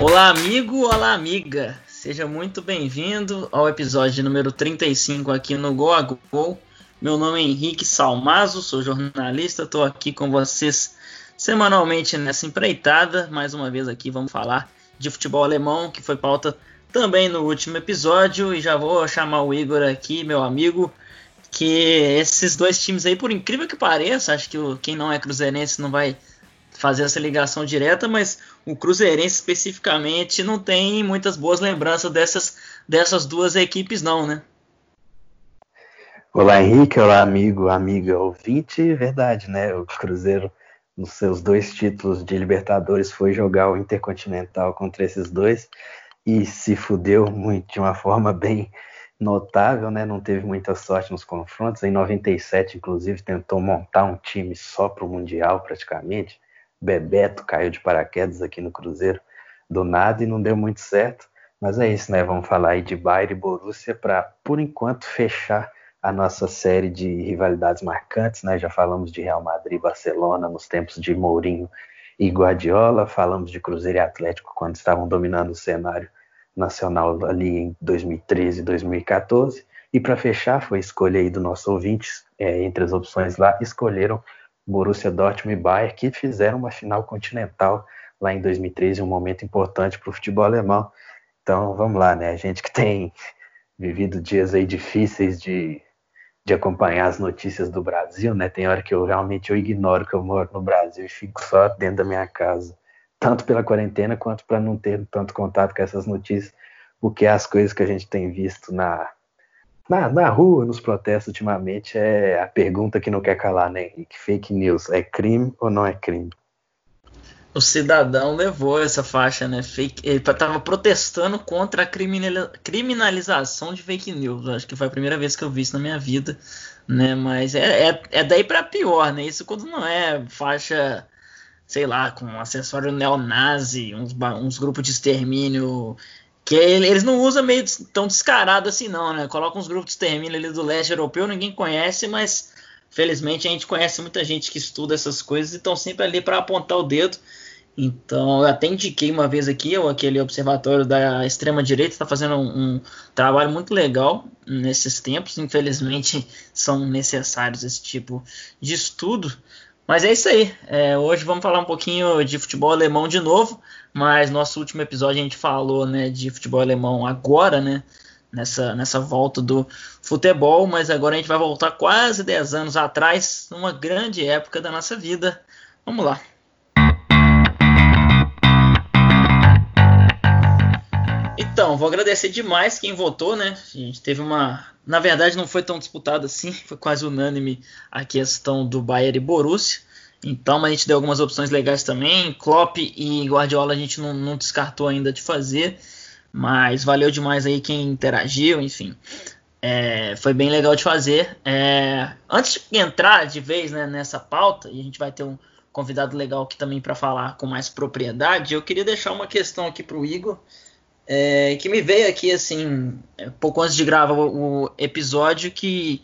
Olá, amigo, olá, amiga. Seja muito bem-vindo ao episódio número 35 aqui no Go a Go. Meu nome é Henrique Salmazo, sou jornalista, estou aqui com vocês semanalmente nessa empreitada. Mais uma vez aqui vamos falar de futebol alemão, que foi pauta também no último episódio. E já vou chamar o Igor aqui, meu amigo, que esses dois times aí, por incrível que pareça, acho que quem não é cruzeirense não vai fazer essa ligação direta, mas o Cruzeirense especificamente não tem muitas boas lembranças dessas, dessas duas equipes, não, né? Olá, Henrique, olá, amigo, amiga, ouvinte, verdade, né? O Cruzeiro, nos seus dois títulos de Libertadores, foi jogar o Intercontinental contra esses dois e se fudeu muito, de uma forma bem notável, né? Não teve muita sorte nos confrontos. Em 97, inclusive, tentou montar um time só para o Mundial, praticamente Bebeto caiu de paraquedas aqui no Cruzeiro do nada e não deu muito certo. Mas é isso, né? Vamos falar aí de Bayern e Borussia para, por enquanto, fechar a nossa série de rivalidades marcantes, né? Já falamos de Real Madrid e Barcelona nos tempos de Mourinho e Guardiola, falamos de Cruzeiro e Atlético quando estavam dominando o cenário nacional ali em 2013 e 2014. E para fechar, foi escolha aí do nosso ouvinte, é, entre as opções lá, escolheram Borussia Dortmund e Bayern, que fizeram uma final continental lá em 2013, um momento importante para o futebol alemão. Então, vamos lá, né? A gente que tem vivido dias aí difíceis de, de acompanhar as notícias do Brasil, né? Tem hora que eu realmente eu ignoro que eu moro no Brasil e fico só dentro da minha casa, tanto pela quarentena quanto para não ter tanto contato com essas notícias, porque as coisas que a gente tem visto na na, na rua, nos protestos ultimamente, é a pergunta que não quer calar, né, Henrique? Fake news, é crime ou não é crime? O cidadão levou essa faixa, né? Fake, ele estava protestando contra a criminalização de fake news. Acho que foi a primeira vez que eu vi isso na minha vida, né? Mas é, é, é daí para pior, né? Isso quando não é faixa, sei lá, com acessório neonazi, uns, uns grupos de extermínio que eles não usam meio tão descarado assim, não, né? Coloca uns grupos de extermínio ali do leste europeu, ninguém conhece, mas felizmente a gente conhece muita gente que estuda essas coisas e estão sempre ali para apontar o dedo. Então, eu até indiquei uma vez aqui, aquele observatório da extrema-direita está fazendo um, um, trabalho muito legal nesses tempos. Infelizmente, são necessários esse tipo de estudo. Mas é isso aí. É, hoje vamos falar um pouquinho de futebol alemão de novo. Mas nosso último episódio a gente falou né, de futebol alemão agora, né? Nessa, nessa volta do futebol, mas agora a gente vai voltar quase 10 anos atrás, numa grande época da nossa vida. Vamos lá. Então, vou agradecer demais quem votou, né? A gente teve uma. Na verdade, não foi tão disputado assim, foi quase unânime a questão do Bayern e Borussia. Então, mas a gente deu algumas opções legais também. Klopp e Guardiola a gente não, não descartou ainda de fazer, mas valeu demais aí quem interagiu, enfim. É, foi bem legal de fazer. É, antes de entrar de vez né, nessa pauta, e a gente vai ter um convidado legal aqui também para falar com mais propriedade, eu queria deixar uma questão aqui para o Igor, é, que me veio aqui assim, pouco antes de gravar o, episódio, que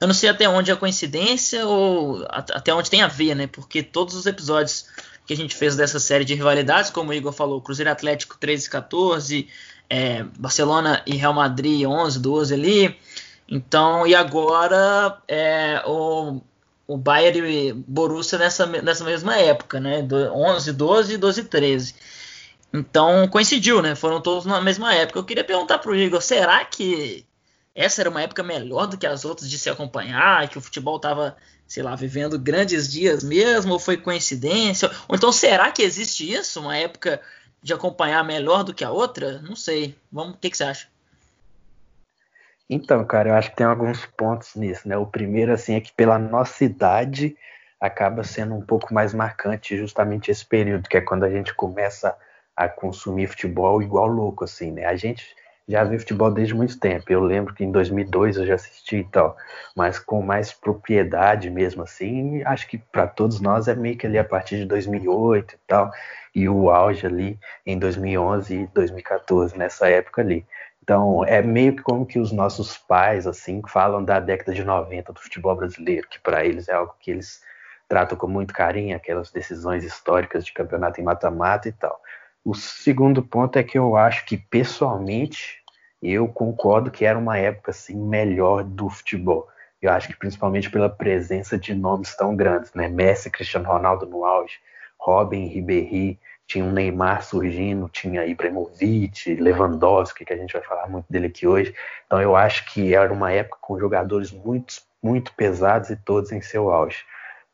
eu não sei até onde é coincidência ou até onde tem a ver, né? Porque todos os episódios que a gente fez dessa série de rivalidades, como o Igor falou, Cruzeiro Atlético 13 e 14, é, Barcelona e Real Madrid 11, 12 ali. Então, e agora é, o, o Bayern e Borussia nessa, nessa mesma época, né? 11, 12, 12 e 13. Então coincidiu, né? Foram todos na mesma época. Eu queria perguntar pro Igor, será que essa era uma época melhor do que as outras de se acompanhar, que o futebol estava, sei lá, vivendo grandes dias mesmo, ou foi coincidência? Ou então será que existe isso, uma época de acompanhar melhor do que a outra? Não sei. Vamos, o que, que você acha? Então, cara, eu acho que tem alguns pontos nisso, né? O primeiro, assim, é que pela nossa idade acaba sendo um pouco mais marcante justamente esse período, que é quando a gente começa consumir futebol igual louco, assim, né? A gente já vi futebol desde muito tempo. Eu lembro que em 2002 eu já assisti e tal, mas com mais propriedade mesmo assim. Acho que para todos nós é meio que ali a partir de 2008 e tal, e o auge ali em 2011 e 2014 nessa época ali. Então é meio que como que os nossos pais assim falam da década de 90 do futebol brasileiro, que para eles é algo que eles tratam com muito carinho, aquelas decisões históricas de campeonato em mata-mata e tal. O segundo ponto é que eu acho que, pessoalmente, eu concordo que era uma época assim melhor do futebol. Eu acho que principalmente pela presença de nomes tão grandes, né? Messi, Cristiano Ronaldo no auge, Robin, Ribéry, tinha um Neymar surgindo, tinha Ibrahimovic, Lewandowski, que a gente vai falar muito dele aqui hoje. Então eu acho que era uma época com jogadores muito, muito pesados e todos em seu auge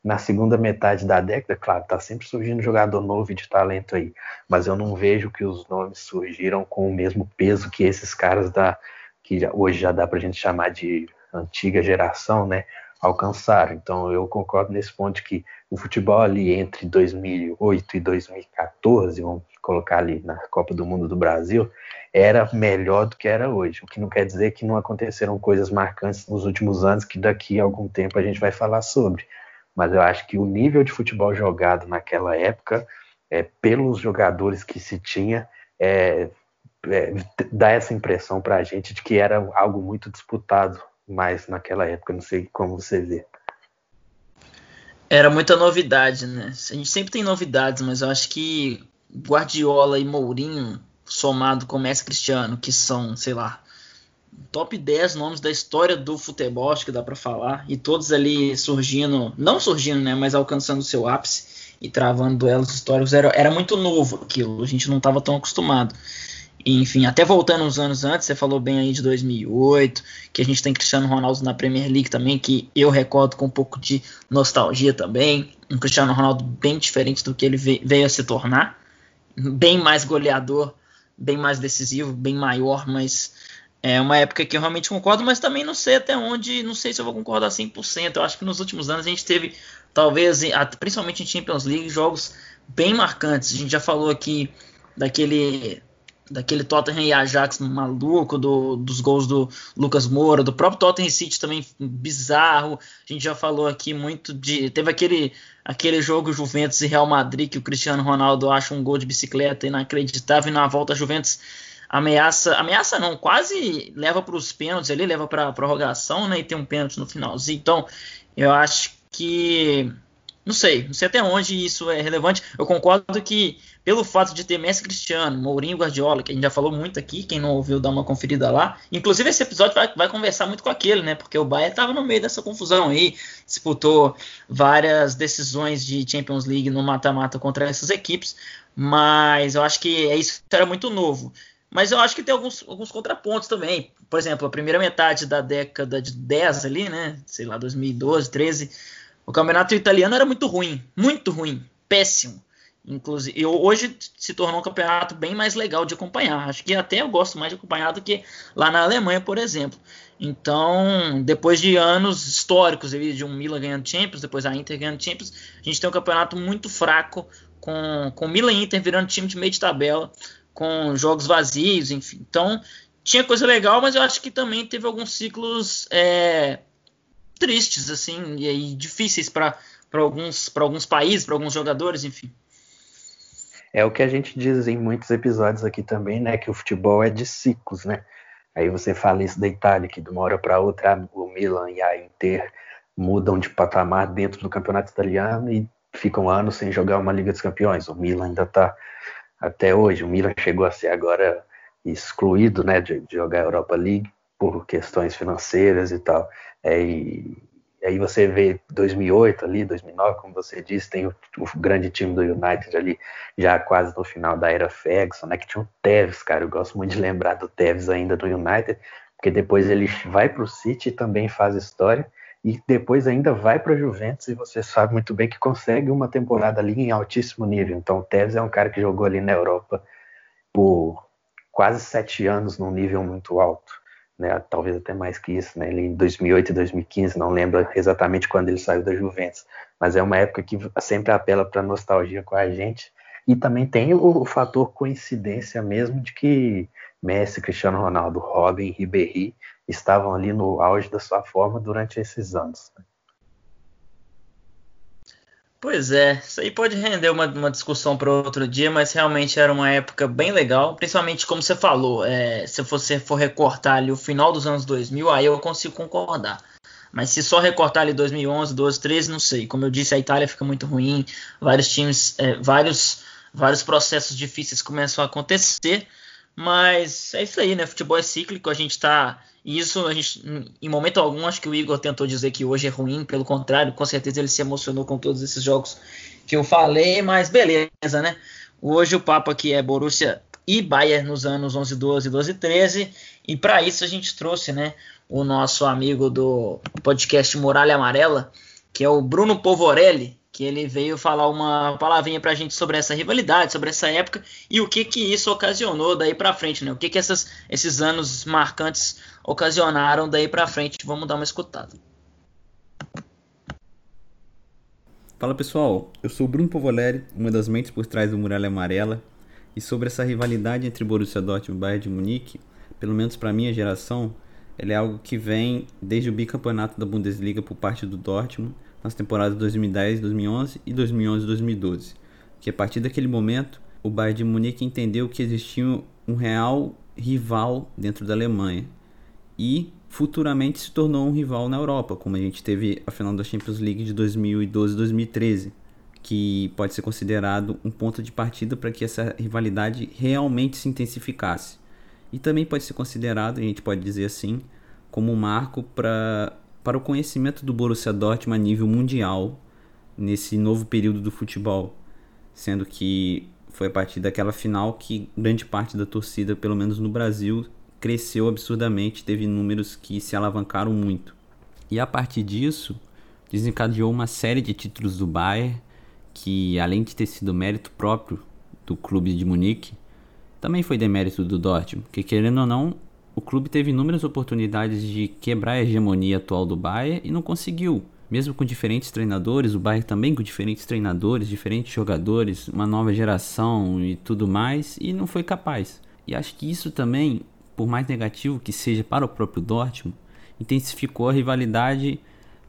na segunda metade da década, claro, tá sempre surgindo jogador novo e de talento aí, mas eu não vejo que os nomes surgiram com o mesmo peso que esses caras da que hoje já dá pra gente chamar de antiga geração, né, alcançaram. Então eu concordo nesse ponto que o futebol ali entre 2008 e 2014, vamos colocar ali na Copa do Mundo do Brasil, era melhor do que era hoje. O que não quer dizer que não aconteceram coisas marcantes nos últimos anos que daqui a algum tempo a gente vai falar sobre mas eu acho que o nível de futebol jogado naquela época, é, pelos jogadores que se tinha, é, é, dá essa impressão para a gente de que era algo muito disputado mais naquela época. Não sei como você vê. Era muita novidade, né? A gente sempre tem novidades, mas eu acho que Guardiola e Mourinho, somado com Messi Cristiano, que são, sei lá, top 10 nomes da história do futebol, acho que dá para falar, e todos ali surgindo, não surgindo, né, mas alcançando seu ápice e travando duelos históricos, era, era muito novo aquilo, a gente não estava tão acostumado. Enfim, até voltando uns anos antes, você falou bem aí de 2008, que a gente tem Cristiano Ronaldo na Premier League também, que eu recordo com um pouco de nostalgia também, um Cristiano Ronaldo bem diferente do que ele veio a se tornar, bem mais goleador, bem mais decisivo, bem maior, mas é uma época que eu realmente concordo, mas também não sei até onde, não sei se eu vou concordar 100%. Eu acho que nos últimos anos a gente teve, talvez, principalmente em Champions League, jogos bem marcantes. A gente já falou aqui daquele daquele Tottenham e Ajax maluco, do, dos gols do Lucas Moura, do próprio Tottenham City também bizarro. A gente já falou aqui muito de. Teve aquele, aquele jogo Juventus e Real Madrid que o Cristiano Ronaldo acha um gol de bicicleta inacreditável e na volta Juventus ameaça, ameaça não, quase leva para os pênaltis ali, leva para a prorrogação, né, e tem um pênalti no finalzinho. Então, eu acho que não sei, não sei até onde isso é relevante. Eu concordo que pelo fato de ter Messi Cristiano, Mourinho Guardiola, que a gente já falou muito aqui, quem não ouviu dá uma conferida lá. Inclusive esse episódio vai, vai conversar muito com aquele, né? Porque o Bayern estava no meio dessa confusão aí, disputou várias decisões de Champions League no mata-mata contra essas equipes, mas eu acho que é isso era muito novo. Mas eu acho que tem alguns, alguns contrapontos também. Por exemplo, a primeira metade da década de 10 ali, né? Sei lá, 2012, 13. O campeonato italiano era muito ruim. Muito ruim. Péssimo. Inclusive, hoje se tornou um campeonato bem mais legal de acompanhar. Acho que até eu gosto mais de acompanhar do que lá na Alemanha, por exemplo. Então, depois de anos históricos, de um Milan ganhando Champions, depois a Inter ganhando Champions, a gente tem um campeonato muito fraco, com, com Milan e Inter virando time de meio de tabela, com jogos vazios, enfim. Então, tinha coisa legal, mas eu acho que também teve alguns ciclos é, tristes, assim, e, difíceis para alguns, alguns países, para alguns jogadores, enfim. É o que a gente diz em muitos episódios aqui também, né? Que o futebol é de ciclos, né? Aí você fala isso da Itália, que de uma hora para outra o Milan e a Inter mudam de patamar dentro do campeonato italiano e ficam anos sem jogar uma Liga dos Campeões. O Milan ainda está até hoje. O Milan chegou a ser agora excluído né, de, de jogar a Europa League por questões financeiras e tal. É, e, aí você vê 2008 ali, 2009, como você disse, tem o, o, grande time do United ali, já quase no final da era Ferguson, né, que tinha o Tevez, cara, eu gosto muito de lembrar do Tevez ainda do United, porque depois ele vai para o City e também faz história, e depois ainda vai para a Juventus e você sabe muito bem que consegue uma temporada ali em altíssimo nível. Então o Tevez é um cara que jogou ali na Europa por quase sete anos num nível muito alto, né? Talvez até mais que isso, né? Ele em 2008 e 2015, não lembro exatamente quando ele saiu da Juventus, mas é uma época que sempre apela para nostalgia com a gente. E também tem o, o fator coincidência mesmo de que Messi, Cristiano Ronaldo, Robin, Ribéry estavam ali no auge da sua forma durante esses anos. Pois é, isso aí pode render uma, uma discussão para outro dia, mas realmente era uma época bem legal, principalmente como você falou, é, se você for recortar ali o final dos anos 2000, aí eu consigo concordar. Mas se só recortar ali 2011, 12, 13, não sei. Como eu disse, a Itália fica muito ruim, vários times, é, vários vários processos difíceis começam a acontecer. Mas é isso aí, né? Futebol é cíclico, a gente tá. Isso, a gente, em momento algum, acho que o Igor tentou dizer que hoje é ruim, pelo contrário, com certeza ele se emocionou com todos esses jogos que eu falei, mas beleza, né? Hoje o papo aqui é Borussia e Bayern nos anos 11, 12, 12, 13, e para isso a gente trouxe, né, o nosso amigo do podcast Muralha Amarela, que é o Bruno Povorelli, que ele veio falar uma palavrinha para a gente sobre essa rivalidade, sobre essa época e o que que isso ocasionou daí para frente, né? O que que essas, esses anos marcantes ocasionaram daí para frente? Vamos dar uma escutada. Fala pessoal, eu sou Bruno Povoleri, uma das mentes por trás do Muralha Amarela, e sobre essa rivalidade entre Borussia Dortmund e Bayern de Munique, pelo menos para minha geração, ele é algo que vem desde o bicampeonato da Bundesliga por parte do Dortmund nas temporadas 2010, 2011 e 2011, 2012. Que a partir daquele momento, o Bayern de Munique entendeu que existia um real rival dentro da Alemanha e futuramente se tornou um rival na Europa, como a gente teve a final da Champions League de 2012-2013, que pode ser considerado um ponto de partida para que essa rivalidade realmente se intensificasse. E também pode ser considerado, a gente pode dizer assim, como um marco para para o conhecimento do Borussia Dortmund a nível mundial nesse novo período do futebol, sendo que foi a partir daquela final que grande parte da torcida, pelo menos no Brasil, cresceu absurdamente, teve números que se alavancaram muito. E a partir disso, desencadeou uma série de títulos do Bayern, que além de ter sido mérito próprio do clube de Munique, também foi demérito do Dortmund, que querendo ou não, o clube teve inúmeras oportunidades de quebrar a hegemonia atual do Bayern e não conseguiu. Mesmo com diferentes treinadores, o Bayern também com diferentes treinadores, diferentes jogadores, uma nova geração e tudo mais, e não foi capaz. E acho que isso também, por mais negativo que seja para o próprio Dortmund, intensificou a rivalidade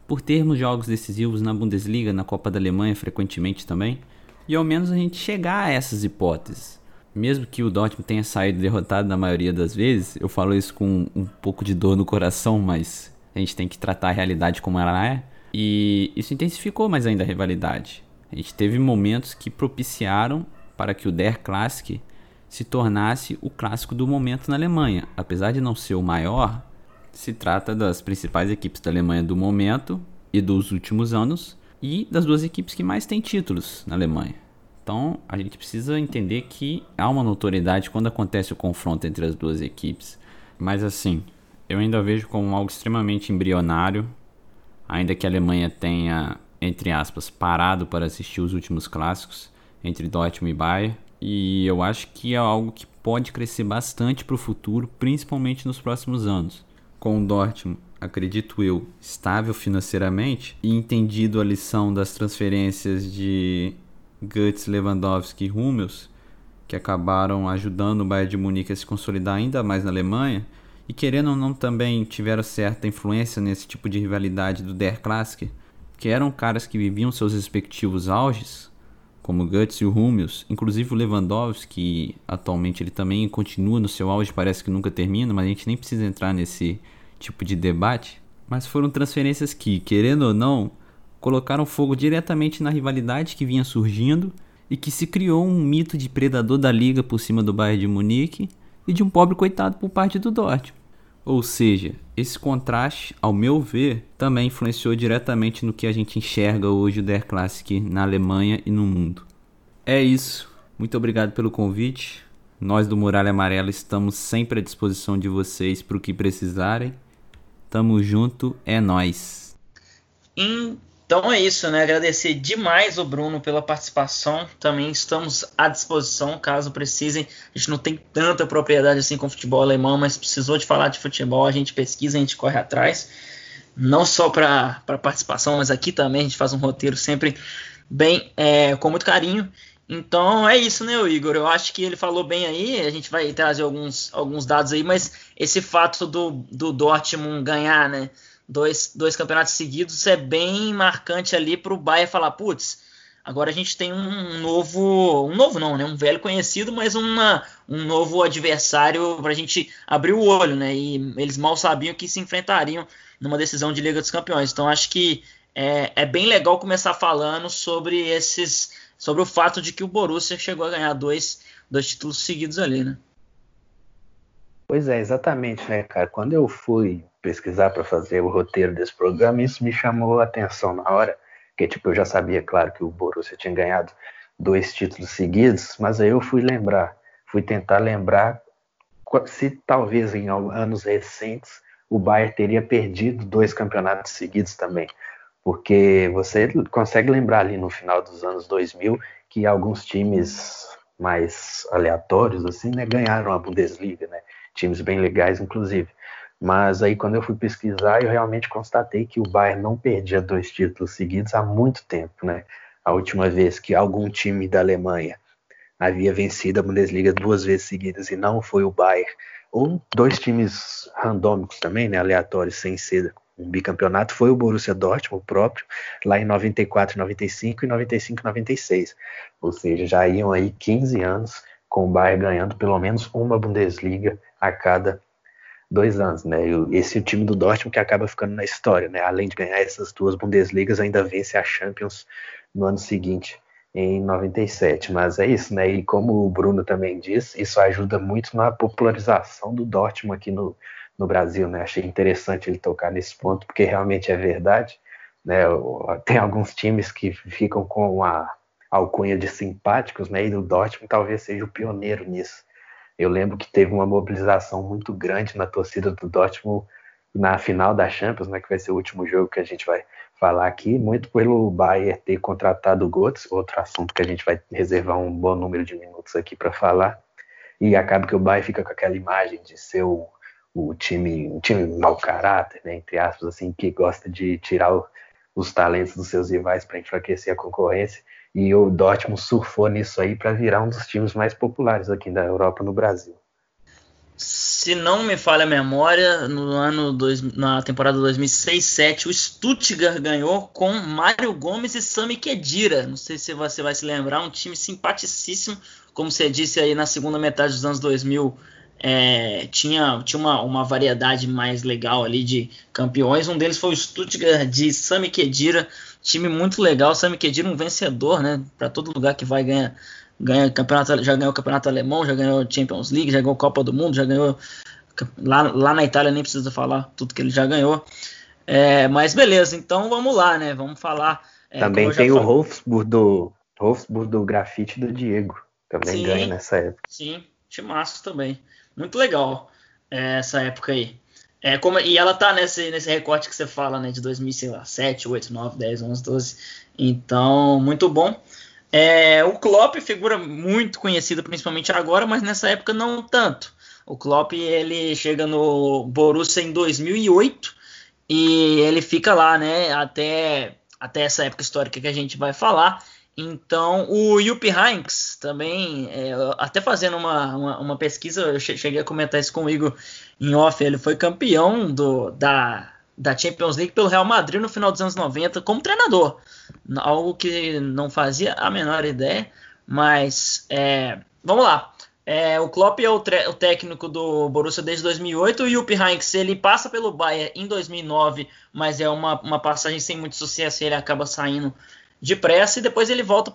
por termos jogos decisivos na Bundesliga, na Copa da Alemanha frequentemente também, e ao menos a gente chegar a essas hipóteses mesmo que o Dortmund tenha saído derrotado na maioria das vezes, eu falo isso com um pouco de dor no coração, mas a gente tem que tratar a realidade como ela é. E isso intensificou mais ainda a rivalidade. A gente teve momentos que propiciaram para que o Der Classic se tornasse o clássico do momento na Alemanha. Apesar de não ser o maior, se trata das principais equipes da Alemanha do momento e dos últimos anos e das duas equipes que mais têm títulos na Alemanha. Então a gente precisa entender que há uma notoriedade quando acontece o confronto entre as duas equipes. Mas assim, eu ainda vejo como algo extremamente embrionário, ainda que a Alemanha tenha, entre aspas, parado para assistir os últimos clássicos entre Dortmund e Bayern. E eu acho que é algo que pode crescer bastante para o futuro, principalmente nos próximos anos. Com o Dortmund, acredito eu, estável financeiramente e entendido a lição das transferências de Guts, Lewandowski e Hummels, que acabaram ajudando o Bayern de Munique a se consolidar ainda mais na Alemanha, e querendo ou não também tiveram certa influência nesse tipo de rivalidade do Der Classic, que eram caras que viviam seus respectivos auges, como Guts e o Hummels, inclusive o Lewandowski, que atualmente ele também continua no seu auge, parece que nunca termina, mas a gente nem precisa entrar nesse tipo de debate. Mas foram transferências que, querendo ou não, colocaram fogo diretamente na rivalidade que vinha surgindo e que se criou um mito de predador da liga por cima do Bayern de Munique e de um pobre coitado por parte do Dortmund. Ou seja, esse contraste, ao meu ver, também influenciou diretamente no que a gente enxerga hoje o Der Classic na Alemanha e no mundo. É isso. Muito obrigado pelo convite. Nós do Muralha Amarela estamos sempre à disposição de vocês para o que precisarem. Tamo junto, é nós. Então é isso, né? Agradecer demais o Bruno pela participação. Também estamos à disposição caso precisem. A gente não tem tanta propriedade assim com futebol alemão, mas precisou de falar de futebol, a gente pesquisa, a gente corre atrás. Não só para participação, mas aqui também a gente faz um roteiro sempre bem é, com muito carinho. Então é isso, né, Igor? Eu acho que ele falou bem aí. A gente vai trazer alguns, alguns dados aí, mas esse fato do, do Dortmund ganhar, né? Dois, dois campeonatos seguidos é bem marcante ali para o Bayern falar, putz, agora a gente tem um novo, um novo não, né, um velho conhecido, mas uma, um novo adversário para a gente abrir o olho, né, e eles mal sabiam que se enfrentariam numa decisão de Liga dos Campeões, então acho que é, é bem legal começar falando sobre esses sobre o fato de que o Borussia chegou a ganhar dois, dois títulos seguidos ali, né? Pois é, exatamente, né, cara? Quando eu fui pesquisar para fazer o roteiro desse programa, isso me chamou a atenção na hora, que tipo, eu já sabia, claro, que o Borussia tinha ganhado dois títulos seguidos, mas aí eu fui lembrar, fui tentar lembrar se talvez em anos recentes o Bayern teria perdido dois campeonatos seguidos também, porque você consegue lembrar ali no final dos anos 2000 que alguns times mais aleatórios assim, né, ganharam a Bundesliga, né? Times bem legais, inclusive. Mas aí, quando eu fui pesquisar, eu realmente constatei que o Bayern não perdia dois títulos seguidos há muito tempo, né? A última vez que algum time da Alemanha havia vencido a Bundesliga duas vezes seguidas e não foi o Bayern, ou dois times randômicos também, né, aleatórios, sem ser um bicampeonato, foi o Borussia Dortmund próprio, lá em 94, 95 e 95, 96. Ou seja, já iam aí 15 anos com o Bayern ganhando pelo menos uma Bundesliga a cada dois anos, né? Esse é o time do Dortmund que acaba ficando na história, né? Além de ganhar essas duas Bundesligas, ainda vence a Champions no ano seguinte, em 97. Mas é isso, né? E como o Bruno também disse, isso ajuda muito na popularização do Dortmund aqui no, no Brasil, né? Achei interessante ele tocar nesse ponto, porque realmente é verdade, né? Tem alguns times que ficam com a alcunha de simpáticos, né? E o Dortmund talvez seja o pioneiro nisso. Eu lembro que teve uma mobilização muito grande na torcida do Dortmund na final da Champions, né, que vai ser o último jogo que a gente vai falar aqui, muito pelo Bayern ter contratado o Götze, outro assunto que a gente vai reservar um bom número de minutos aqui para falar. E acaba que o Bayern fica com aquela imagem de ser o, o time, um time mau caráter, né, entre aspas, assim, que gosta de tirar o, os talentos dos seus rivais para enfraquecer a concorrência. E o Dortmund surfou nisso aí para virar um dos times mais populares aqui da Europa no Brasil. Se não me falha a memória, no ano dois, na temporada 2006-7, o Stuttgart ganhou com Mário Gomes e Sami Khedira. Não sei se você vai se lembrar, um time simpaticíssimo, como você disse aí na segunda metade dos anos 2000, é, tinha, tinha uma, uma variedade mais legal ali de campeões. Um deles foi o Stuttgart de Sami Khedira, time muito legal. Sami Khedira um vencedor, né? Para todo lugar que vai ganha, ganha campeonato, já ganhou o campeonato alemão, já ganhou Champions League, já ganhou Copa do Mundo, já ganhou lá, lá na Itália nem precisa falar tudo que ele já ganhou. É, mas beleza, então vamos lá, né? Vamos falar. É, Também tem o Wolfsburg do Wolfsburg do grafite do Diego, também sim, ganha nessa época. Sim, timaço também. Muito legal é, essa época aí. É, como, e ela tá nesse, nesse recorte que você fala, né, de 2007, 8, 9, 10, 11, 12. Então, muito bom. É, o Klopp, figura muito conhecida, principalmente agora, mas nessa época não tanto. O Klopp, ele chega no Borussia em 2008 e ele fica lá, né, até, até essa época histórica que a gente vai falar. Então, o Jupp Heynckes também, é, até fazendo uma, uma, uma, pesquisa, eu cheguei a comentar isso comigo em off, ele foi campeão do, da, da Champions League pelo Real Madrid no final dos anos 90 como treinador. Algo que não fazia a menor ideia, mas é, vamos lá. É, o Klopp é o, o, técnico do Borussia desde 2008. O Jupp Heynckes ele passa pelo Bayern em 2009, mas é uma, uma passagem sem muito sucesso ele acaba saindo depressa e depois ele volta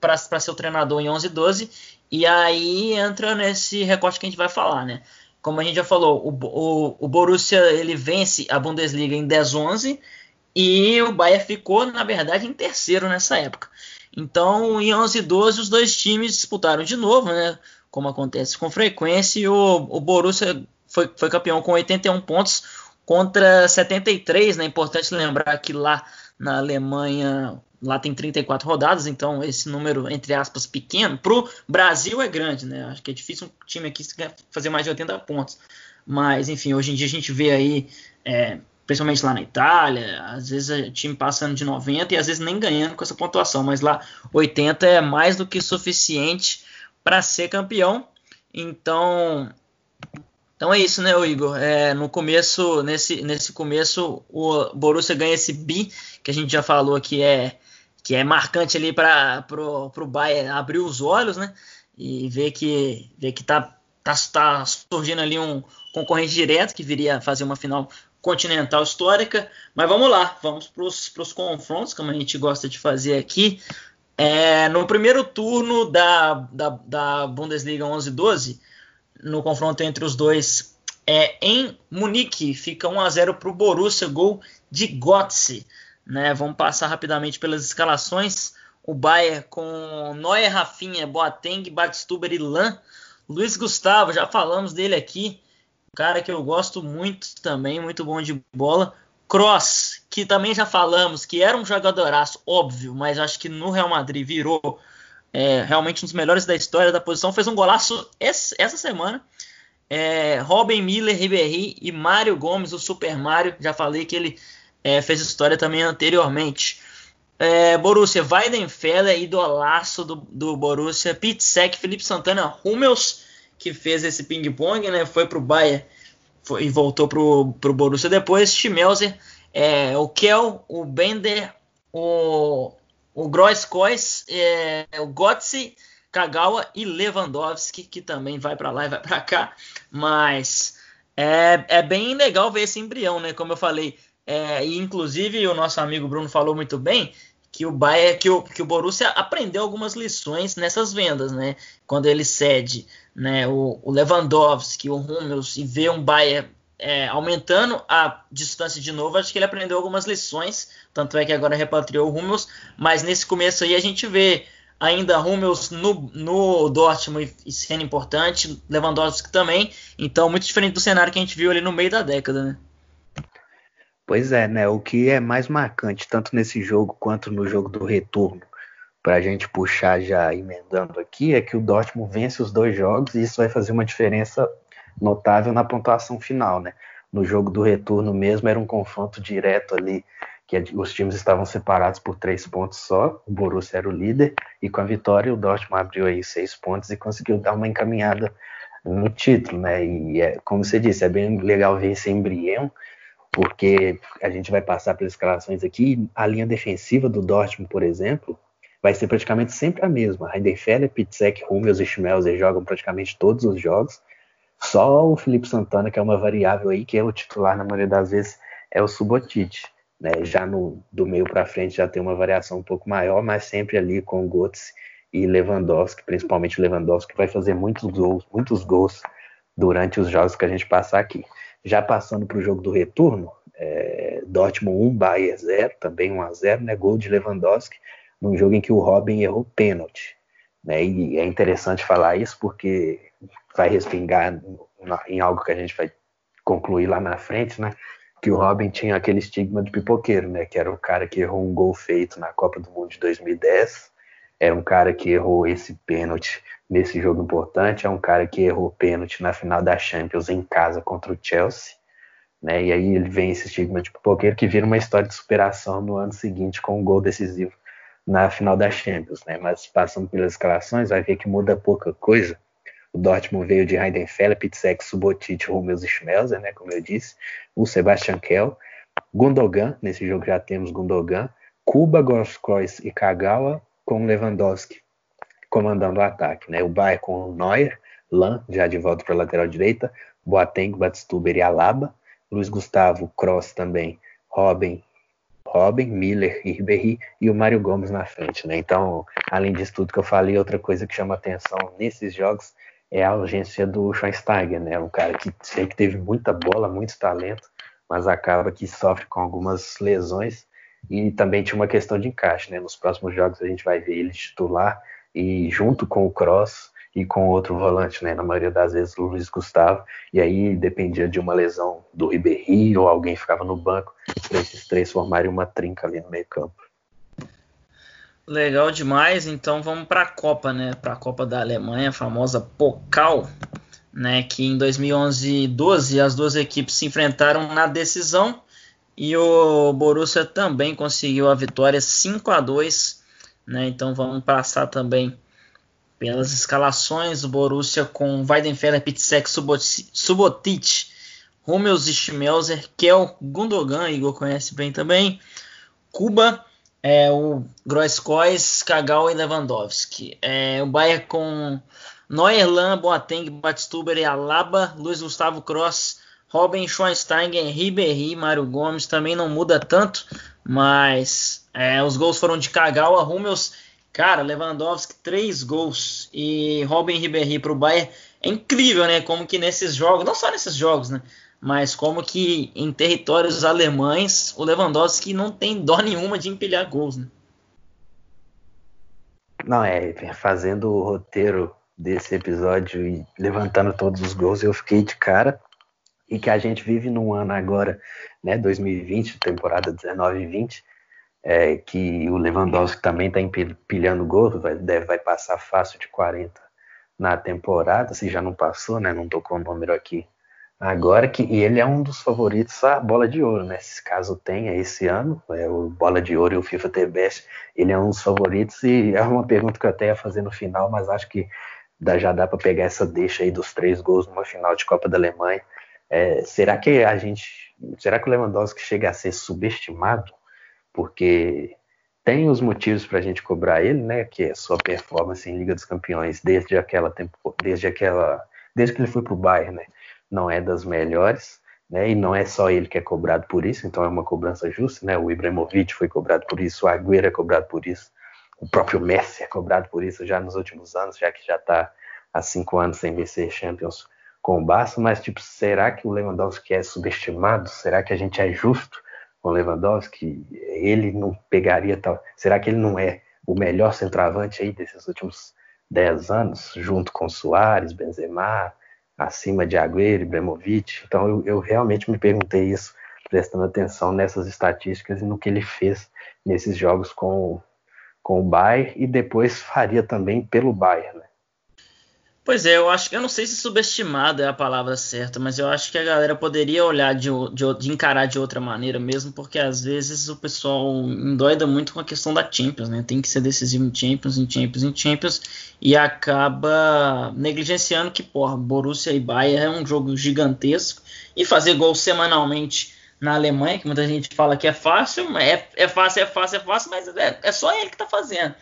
para ser o treinador em 11 12 e aí entra nesse recorte que a gente vai falar, né? Como a gente já falou, o, o, o Borussia ele vence a Bundesliga em 10 11 e o Bayern ficou, na verdade, em terceiro nessa época. Então, em 11 12 os dois times disputaram de novo, né? Como acontece com frequência, e o, o Borussia foi, foi campeão com 81 pontos contra 73, né? Importante lembrar que lá na Alemanha lá tem 34 rodadas, então esse número, entre aspas, pequeno, pro Brasil é grande, né? Acho que é difícil um time aqui fazer mais de 80 pontos. Mas, enfim, hoje em dia a gente vê aí, é, principalmente lá na Itália, às vezes o time passando de 90 e às vezes nem ganhando com essa pontuação, mas lá 80 é mais do que suficiente para ser campeão. Então, então é isso, né, Igor? É, no começo, nesse, nesse começo, o Borussia ganha esse bi, que a gente já falou que é que é marcante ali para pro Bayern abrir os olhos, né? E ver que ver que tá, tá, tá surgindo ali um concorrente direto que viria fazer uma final continental histórica. Mas vamos lá, vamos para os confrontos, como a gente gosta de fazer aqui. É, no primeiro turno da, da, da Bundesliga 11-12, no confronto entre os dois, é, em Munique, fica 1 a 0 para o Borussia, gol de Götze. Né? Vamos passar rapidamente pelas escalações. O Bayern com Neuer, Rafinha, Boateng, Batistuber e Lan. Luiz Gustavo, já falamos dele aqui. Cara que eu gosto muito também, muito bom de bola. Cross, que também já falamos que era um jogadoraço, óbvio, mas acho que no Real Madrid virou é, realmente um dos melhores da história da posição. Fez um golaço essa semana. É, Robin Miller, Ribéry e Mário Gomes, o Super Mario. Já falei que ele é, fez história também anteriormente. É, Borussia, Weidenfeller, idolaço do, do Borussia, Pitzek, Felipe Santana, Hummels, que fez esse ping-pong, né? Foi pro Bayern foi, e voltou pro, pro Borussia depois. Schmelzer, é, o Kel, o Bender, o, o Grosskreuz, é, o Götze, Kagawa e Lewandowski, que também vai para lá e vai para cá. Mas é, é bem legal ver esse embrião, né? Como eu falei, é, e inclusive o nosso amigo Bruno falou muito bem que o Bayern, que o, que o Borussia aprendeu algumas lições nessas vendas, né? Quando ele cede, né, o, o Lewandowski, o Hummels e vê um Bayern é, aumentando a distância de novo, acho que ele aprendeu algumas lições, tanto é que agora repatriou o Hummels, mas nesse começo aí a gente vê ainda Hummels no, no Dortmund sendo importante, Lewandowski também, então muito diferente do cenário que a gente viu ali no meio da década, né? Pois é, né? O que é mais marcante, tanto nesse jogo quanto no jogo do retorno, para a gente puxar já emendando aqui, é que o Dortmund vence os dois jogos e isso vai fazer uma diferença notável na pontuação final, né? No jogo do retorno mesmo era um confronto direto ali, que os times estavam separados por três pontos só, o Borussia era o líder, e com a vitória o Dortmund abriu aí seis pontos e conseguiu dar uma encaminhada no título, né? E é, como você disse, é bem legal ver esse embrião, porque a gente vai passar pelas escalações aqui, a linha defensiva do Dortmund, por exemplo, vai ser praticamente sempre a mesma. Heidenfeller, Pitzek, Hummels e Schmelzer jogam praticamente todos os jogos. Só o Felipe Santana, que é uma variável aí, que é o titular na maioria das vezes, é o Subotic. Né? Já no, do meio para frente já tem uma variação um pouco maior, mas sempre ali com Götze e Lewandowski, principalmente Lewandowski, que vai fazer muitos gols, muitos gols durante os jogos que a gente passar aqui. Já passando para o jogo do retorno, é, Dortmund 1, Bayern 0, também 1 a 0, né, gol de Lewandowski, num jogo em que o Robin errou pênalti. Né, e é interessante falar isso porque vai respingar em algo que a gente vai concluir lá na frente, né? Que o Robin tinha aquele estigma de pipoqueiro, né? Que era o cara que errou um gol feito na Copa do Mundo de 2010, era um cara que errou esse pênalti nesse jogo importante. É um cara que errou pênalti na final da Champions em casa contra o Chelsea. Né? E aí ele vem esse estigma de pipoqueiro que vira uma história de superação no ano seguinte com um gol decisivo na final da Champions. Né? Mas passando pelas escalações, vai ver que muda pouca coisa. O Dortmund veio de Heidenfeller, Pitzek, Subotic, Hummels e Schmelzer, né, como eu disse. O Sebastian Kell. Gundogan, nesse jogo já temos Gundogan. Kuba, Groskreuz e Kagawa com Lewandowski comandando o ataque. Né? O Bayern com Neuer, Lan, já de volta para a lateral direita, Boateng, Batstuber e Alaba, Luiz Gustavo, Cross também, Robin, Robin, Miller e Ribéry e o Mário Gomes na frente. Né? Então, além disso tudo que eu falei, outra coisa que chama atenção nesses jogos é a urgência do Schweinsteiger, né? Um cara que sei que teve muita bola, muito talento, mas acaba que sofre com algumas lesões e também tinha uma questão de encaixe, né? Nos próximos jogos a gente vai ver ele titular e junto com o Cross e com outro volante, né? Na maioria das vezes o Luiz Gustavo, e aí dependia de uma lesão do Ribéry ou alguém ficava no banco para esses três formarem uma trinca ali no meio campo. Legal demais, então vamos para a Copa, né? Para a Copa da Alemanha, a famosa Pokal, né? Que em 2011 e 12 as duas equipes se enfrentaram na decisão e o Borussia também conseguiu a vitória 5 a 2 né? Então vamos passar também pelas escalações. O Borussia com Weidenfeller, Pitzek, Subotic, Hummels e Schmelzer, Kel, Gundogan, Igor conhece bem também. Cuba, é, o Groskreuz, Kagal e Lewandowski. É, o Bayern com Neuerland, Boateng, Batstuber e Alaba, Luiz Gustavo Cross, Robin Schweinsteiger, Ribéry, Mário Gomes. Também não muda tanto, mas é, os gols foram de Kagawa, Hummels, Cara, Lewandowski, três gols e Robin Ribéry para o Bayern. É incrível, né? Como que nesses jogos, não só nesses jogos, né? Mas como que em territórios alemães o Lewandowski não tem dó nenhuma de empilhar gols, né? Não, é, fazendo o roteiro desse episódio e levantando todos os gols, eu fiquei de cara. E que a gente vive num ano agora, né, 2020, temporada 19 e 20, é, que o Lewandowski também está empilhando gols, vai, deve, vai passar fácil de 40 na temporada, se já não passou, né, não tocou o número aqui agora, que ele é um dos favoritos à bola de ouro, né, se caso tenha esse ano, é, o bola de ouro e o FIFA Best, ele é um dos favoritos e é uma pergunta que eu até ia fazer no final, mas acho que já dá para pegar essa deixa aí dos três gols numa final de Copa da Alemanha. É, será que a gente, será que o Lewandowski chega a ser subestimado? Porque tem os motivos para a gente cobrar ele, né? Que é sua performance em Liga dos Campeões desde aquela tempo, desde aquela, desde que ele foi para o Bayern, né? Não é das melhores, né? E não é só ele que é cobrado por isso, então é uma cobrança justa, né? O Ibrahimovic foi cobrado por isso, o Agüero é cobrado por isso, o próprio Messi é cobrado por isso já nos últimos anos, já que já está há cinco anos sem vencer Champions com o Barça, mas tipo, será que o Lewandowski é subestimado? Será que a gente é justo com o Lewandowski? Ele não pegaria tal. Será que ele não é o melhor centroavante aí desses últimos dez anos, junto com Soares, Benzema, acima de Agüero, Ibrahimovic? Então eu, eu realmente me perguntei isso, prestando atenção nessas estatísticas e no que ele fez nesses jogos com, com o Bayern e depois faria também pelo Bayern, né? Pois é, eu acho que eu não sei se subestimado é a palavra certa, mas eu acho que a galera poderia olhar de, de, de, encarar de outra maneira mesmo, porque às vezes o pessoal endoida muito com a questão da Champions, né? Tem que ser decisivo em Champions, em Champions, em Champions, e acaba negligenciando que, porra, Borussia e Bayern é um jogo gigantesco, e fazer gol semanalmente na Alemanha, que muita gente fala que é fácil, é, é fácil, é fácil, é fácil, mas é, é só ele que tá fazendo.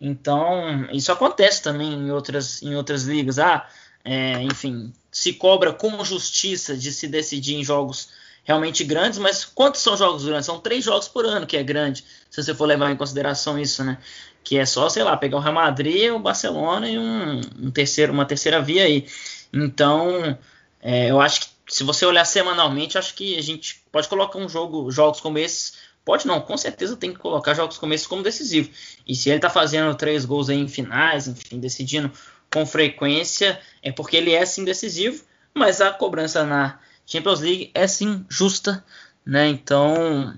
Então, isso acontece também em outras, em outras ligas. Ah, é, enfim, se cobra com justiça de se decidir em jogos realmente grandes, mas quantos são jogos grandes? São três jogos por ano que é grande, se você for levar em consideração isso, né? Que é só, sei lá, pegar o Real Madrid, o Barcelona e um, um terceiro, uma terceira via aí. Então, é, eu acho que se você olhar semanalmente, acho que a gente pode colocar um jogo, jogos como esses Pode não, com certeza tem que colocar jogos como esse como decisivo. E se ele está fazendo três gols aí em finais, enfim, decidindo com frequência, é porque ele é sim decisivo, mas a cobrança na Champions League é sim justa, né? Então,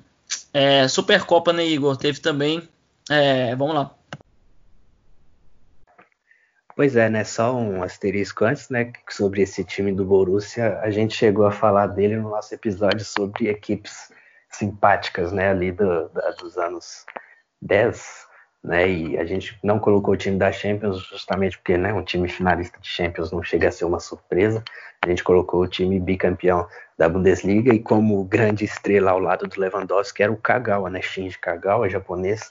é, Supercopa, né, Igor? Teve também. É, vamos lá. Pois é, né? Só um asterisco antes, né? Sobre esse time do Borussia, a gente chegou a falar dele no nosso episódio sobre equipes simpáticas, né, ali do, da, dos anos 10, né, e a gente não colocou o time da Champions justamente porque, né, um time finalista de Champions não chega a ser uma surpresa, a gente colocou o time bicampeão da Bundesliga e como grande estrela ao lado do Lewandowski era o Kagawa, né, Shinji Kagawa, japonês,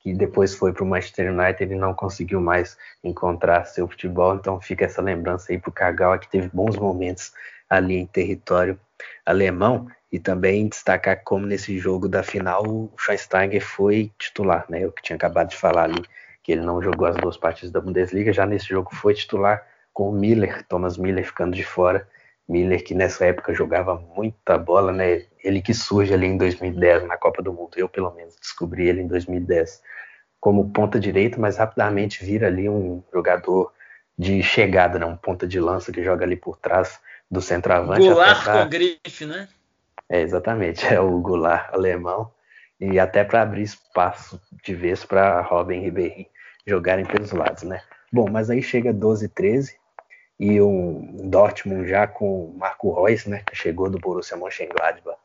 que depois foi para o Manchester United e não conseguiu mais encontrar seu futebol, então fica essa lembrança aí para o Kagawa que teve bons momentos ali em território alemão e também destacar como nesse jogo da final o Schweinsteiger foi titular, né? Eu que tinha acabado de falar ali que ele não jogou as duas partidas da Bundesliga, já nesse jogo foi titular com o Miller, Thomas Miller ficando de fora. Miller que nessa época jogava muita bola, né? Ele que surge ali em 2010 na Copa do Mundo. Eu pelo menos descobri ele em 2010 como ponta direita, mas rapidamente vira ali um jogador de chegada, né? Um ponta de lança que joga ali por trás do centroavante. Goulart pra... com grife, né? É, exatamente, é o Goulart alemão. E até para abrir espaço de vez para Robin Ribéry jogarem pelos lados, né? Bom, mas aí chega 12 13 e um Dortmund já com Marco Reus, né, que chegou do Borussia Mönchengladbach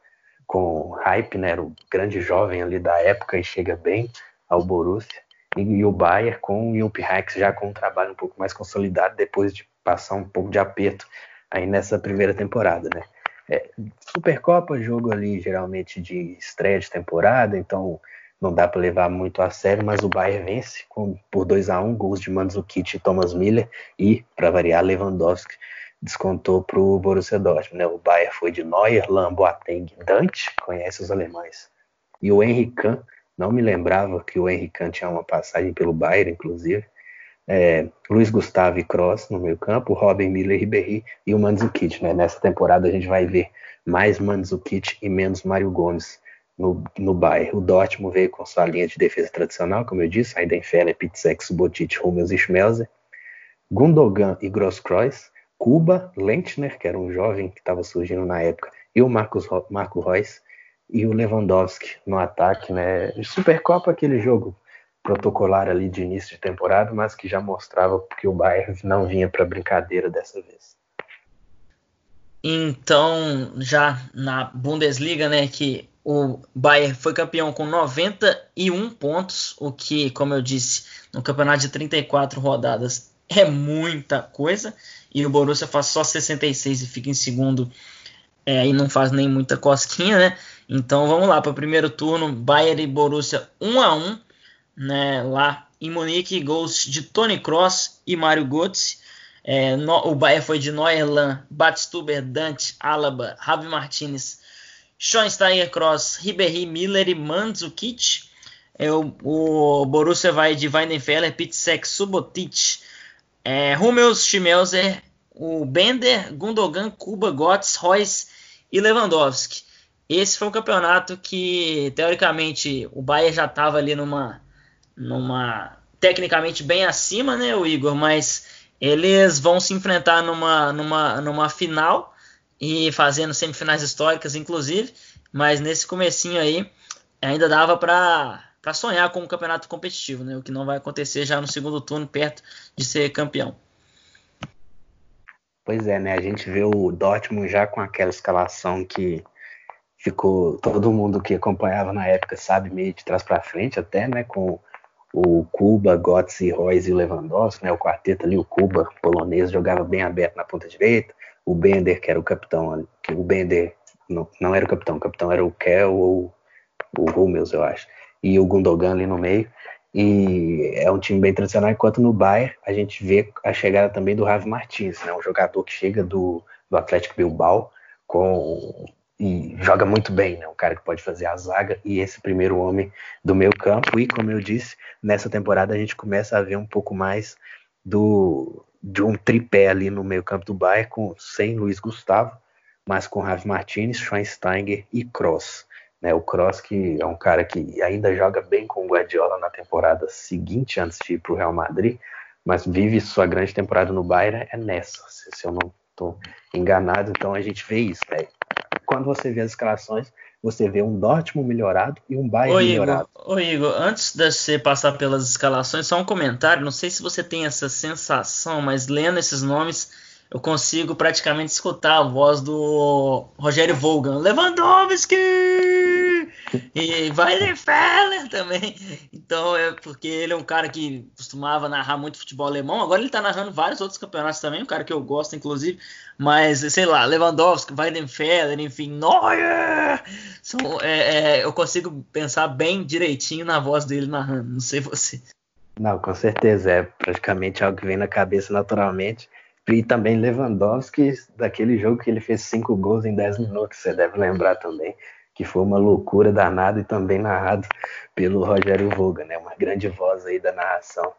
com hype, né, era o grande jovem ali da época e chega bem ao Borussia. E, e o Bayern com o Jupp Heynckes já com um trabalho um pouco mais consolidado depois de passar um pouco de aperto aí nessa primeira temporada, né? É, Supercopa, jogo ali geralmente de estreia de temporada, então não dá para levar muito a sério, mas o Bayern vence com, por 2 a 1 um, gols de Mandzukic e Thomas Miller e, para variar, Lewandowski descontou para o Borussia Dortmund. Né? O Bayern foi de Neuer, Lam, Boateng, Dante, conhece os alemães, e o Henry Kahn Não me lembrava que o Henrique Kahn tinha uma passagem pelo Bayern, inclusive. É, Luiz Gustavo e Cross no meio campo, Robin Miller Ribéry e o Mandzukic. Né? Nessa temporada a gente vai ver mais Mandzukic e menos Mário Gomes no, no Bayern. O Dortmund veio com sua linha de defesa tradicional, como eu disse, Heidenfeller, Pitzek, Subotic, Hummels e Schmelzer, Gundogan e Grosskreuz, Kuba, Lentner, que era um jovem que estava surgindo na época, e o Marcos, Marco Reus, e o Lewandowski no ataque, né? Supercopa aquele jogo protocolar ali de início de temporada, mas que já mostrava que o Bayern não vinha para brincadeira dessa vez. Então, já na Bundesliga, né, que o Bayern foi campeão com 91 pontos, o que, como eu disse, no campeonato de 34 rodadas é muita coisa, e o Borussia faz só 66 e fica em segundo é, e não faz nem muita cosquinha, né? Então vamos lá para o primeiro turno, Bayern e Borussia 1 a 1, né, lá em Munique, gols de Tony Cross e Mário Götze. É, no, o Bayern foi de Neuerland, Batstuber, Dante, Alaba, Ravi Martinez, Schoensteiger, Cross, Ribéry, Miller e Mandzukic. É, o, o Borussia vai de Weidenfeller, Pitzek, Subotic, é, Hummels, Schmelzer, o Bender, Gundogan, Kuba, Götze, Royce e Lewandowski. Esse foi um campeonato que, teoricamente, o Bayern já estava ali numa, numa. tecnicamente bem acima, né, o Igor? Mas eles vão se enfrentar numa, numa, numa final e fazendo semifinais históricas, inclusive. Mas nesse comecinho aí, ainda dava para sonhar com um campeonato competitivo, né? O que não vai acontecer já no segundo turno, perto de ser campeão. Pois é, né? A gente vê o Dortmund já com aquela escalação que ficou todo mundo que acompanhava na época sabe meio de trás para frente até, né, com o Kuba, Götze, Royce e o Lewandowski, né, o quarteto ali, o Kuba, polonês, jogava bem aberto na ponta direita, o Bender, que era o capitão, o Bender não, não era o capitão, o capitão era o Kel ou o Hummels, eu acho, e o Gundogan ali no meio, e é um time bem tradicional, enquanto no Bayern a gente vê a chegada também do Ravi Martins, né, um jogador que chega do, do Atlético Bilbao com e joga muito bem, né? Um cara que pode fazer a zaga e esse primeiro homem do meio campo. E como eu disse, nessa temporada a gente começa a ver um pouco mais do de um tripé ali no meio campo do Bayern com sem Luiz Gustavo, mas com Ravi Martinez, Schweinsteiger e Kroos. Né, o Kroos que é um cara que ainda joga bem com o Guardiola na temporada seguinte antes de ir para o Real Madrid, mas vive sua grande temporada no Bayern é nessa, se, se eu não estou enganado. Então a gente vê isso, né? Quando você vê as escalações, você vê um Dortmund melhorado e um Bayern ô, melhorado. Igor, ô Igor, antes de você passar pelas escalações, só um comentário. Não sei se você tem essa sensação, mas lendo esses nomes, eu consigo praticamente escutar a voz do Rogério Volgan. Lewandowski! E Weidenfeller também. Então é porque ele é um cara que costumava narrar muito futebol alemão. Agora ele está narrando vários outros campeonatos também, um cara que eu gosto, inclusive. Mas, sei lá, Lewandowski, Weidenfeller, enfim, Neuer! São, é, é, eu consigo pensar bem direitinho na voz dele narrando. Não sei você. Não, com certeza. É praticamente algo que vem na cabeça naturalmente. E também Lewandowski, daquele jogo que ele fez cinco gols em 10 minutos, você deve lembrar também que foi uma loucura danada e também narrado pelo Rogério Voga, né? Uma grande voz aí da narração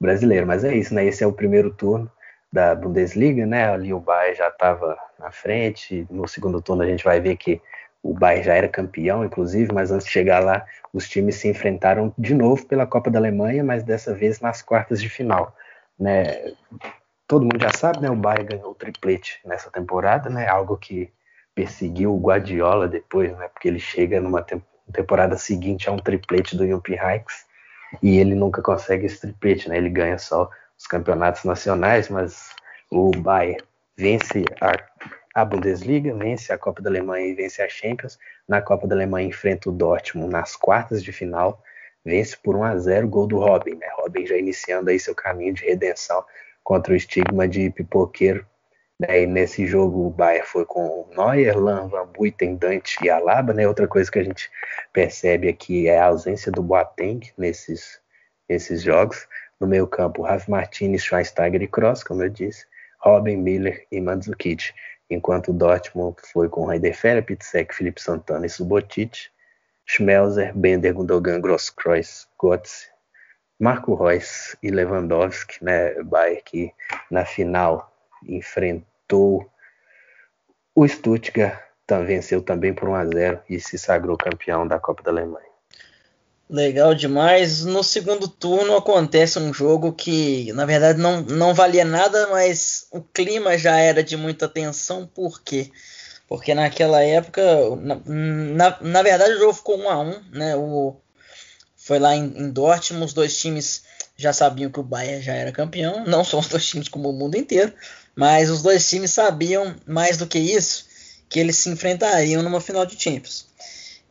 brasileira. Mas é isso, né? Esse é o primeiro turno da Bundesliga, né? Ali o Bayern já estava na frente. No segundo turno a gente vai ver que o Bayern já era campeão, inclusive, mas antes de chegar lá, os times se enfrentaram de novo pela Copa da Alemanha, mas dessa vez nas quartas de final, né? Todo mundo já sabe, né? O Bayern ganhou o triplete nessa temporada, né? Algo que perseguiu o Guardiola depois, né? Porque ele chega numa temporada seguinte a um triplete do Jupp Heynckes e ele nunca consegue esse triplete, né? Ele ganha só os campeonatos nacionais, mas o Bayern vence a, a Bundesliga, vence a Copa da Alemanha e vence a Champions. Na Copa da Alemanha enfrenta o Dortmund nas quartas de final, vence por 1 a 0 gol do Robin, né? Robin já iniciando aí seu caminho de redenção contra o estigma de pipoqueiro né, e nesse jogo o Bayern foi com Neuer, Lan, Van Buiten, Dante e Alaba. Né? Outra coisa que a gente percebe aqui é a ausência do Boateng nesses, nesses jogos. No meio campo, Rafa Martinez, Schweinsteiger e Kroos, como eu disse, Robin, Miller e Mandzukic. Enquanto o Dortmund foi com Heidefer, Pitzek, Felipe Santana e Subotic. Schmelzer, Bender, Gundogan, Grosskreuz, Götze, Marco Reus e Lewandowski, né? Bayern que na final enfrentou o Stuttgart, venceu também por 1 a 0 e se sagrou campeão da Copa da Alemanha. Legal demais. No segundo turno acontece um jogo que, na verdade, não, não valia nada, mas o clima já era de muita tensão. Por quê? Porque naquela época, na, na, na verdade, o jogo ficou 1 a 1 né? O, foi lá em, em Dortmund, os dois times já sabiam que o Bayern já era campeão. Não são os dois times como o mundo inteiro, mas os dois times sabiam mais do que isso, que eles se enfrentariam numa final de Champions.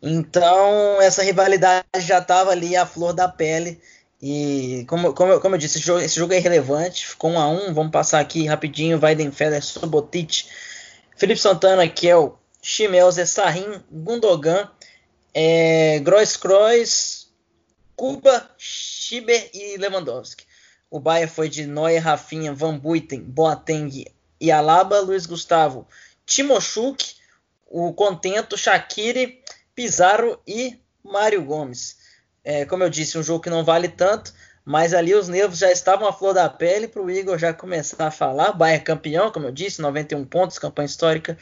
Então, essa rivalidade já estava ali à flor da pele. E, como, como, como eu disse, esse jogo, esse jogo é irrelevante. Ficou 1 a 1 Vamos passar aqui rapidinho. Weidenfeller, Sobotic, Felipe Santana, Kel, Chimelzer, Sahin, Gundogan, é, Gross Kroos, Kuba, Schieber e Lewandowski. O Bayern foi de Neuer, Rafinha, Van Buiten, Boateng e Alaba, Luiz Gustavo, Timochuk, o Contento, Shaqiri, Pizarro e Mário Gomes. É, como eu disse, um jogo que não vale tanto, mas ali os nervos já estavam à flor da pele para o Igor já começar a falar. Bayern campeão, como eu disse, 91 pontos, campanha histórica,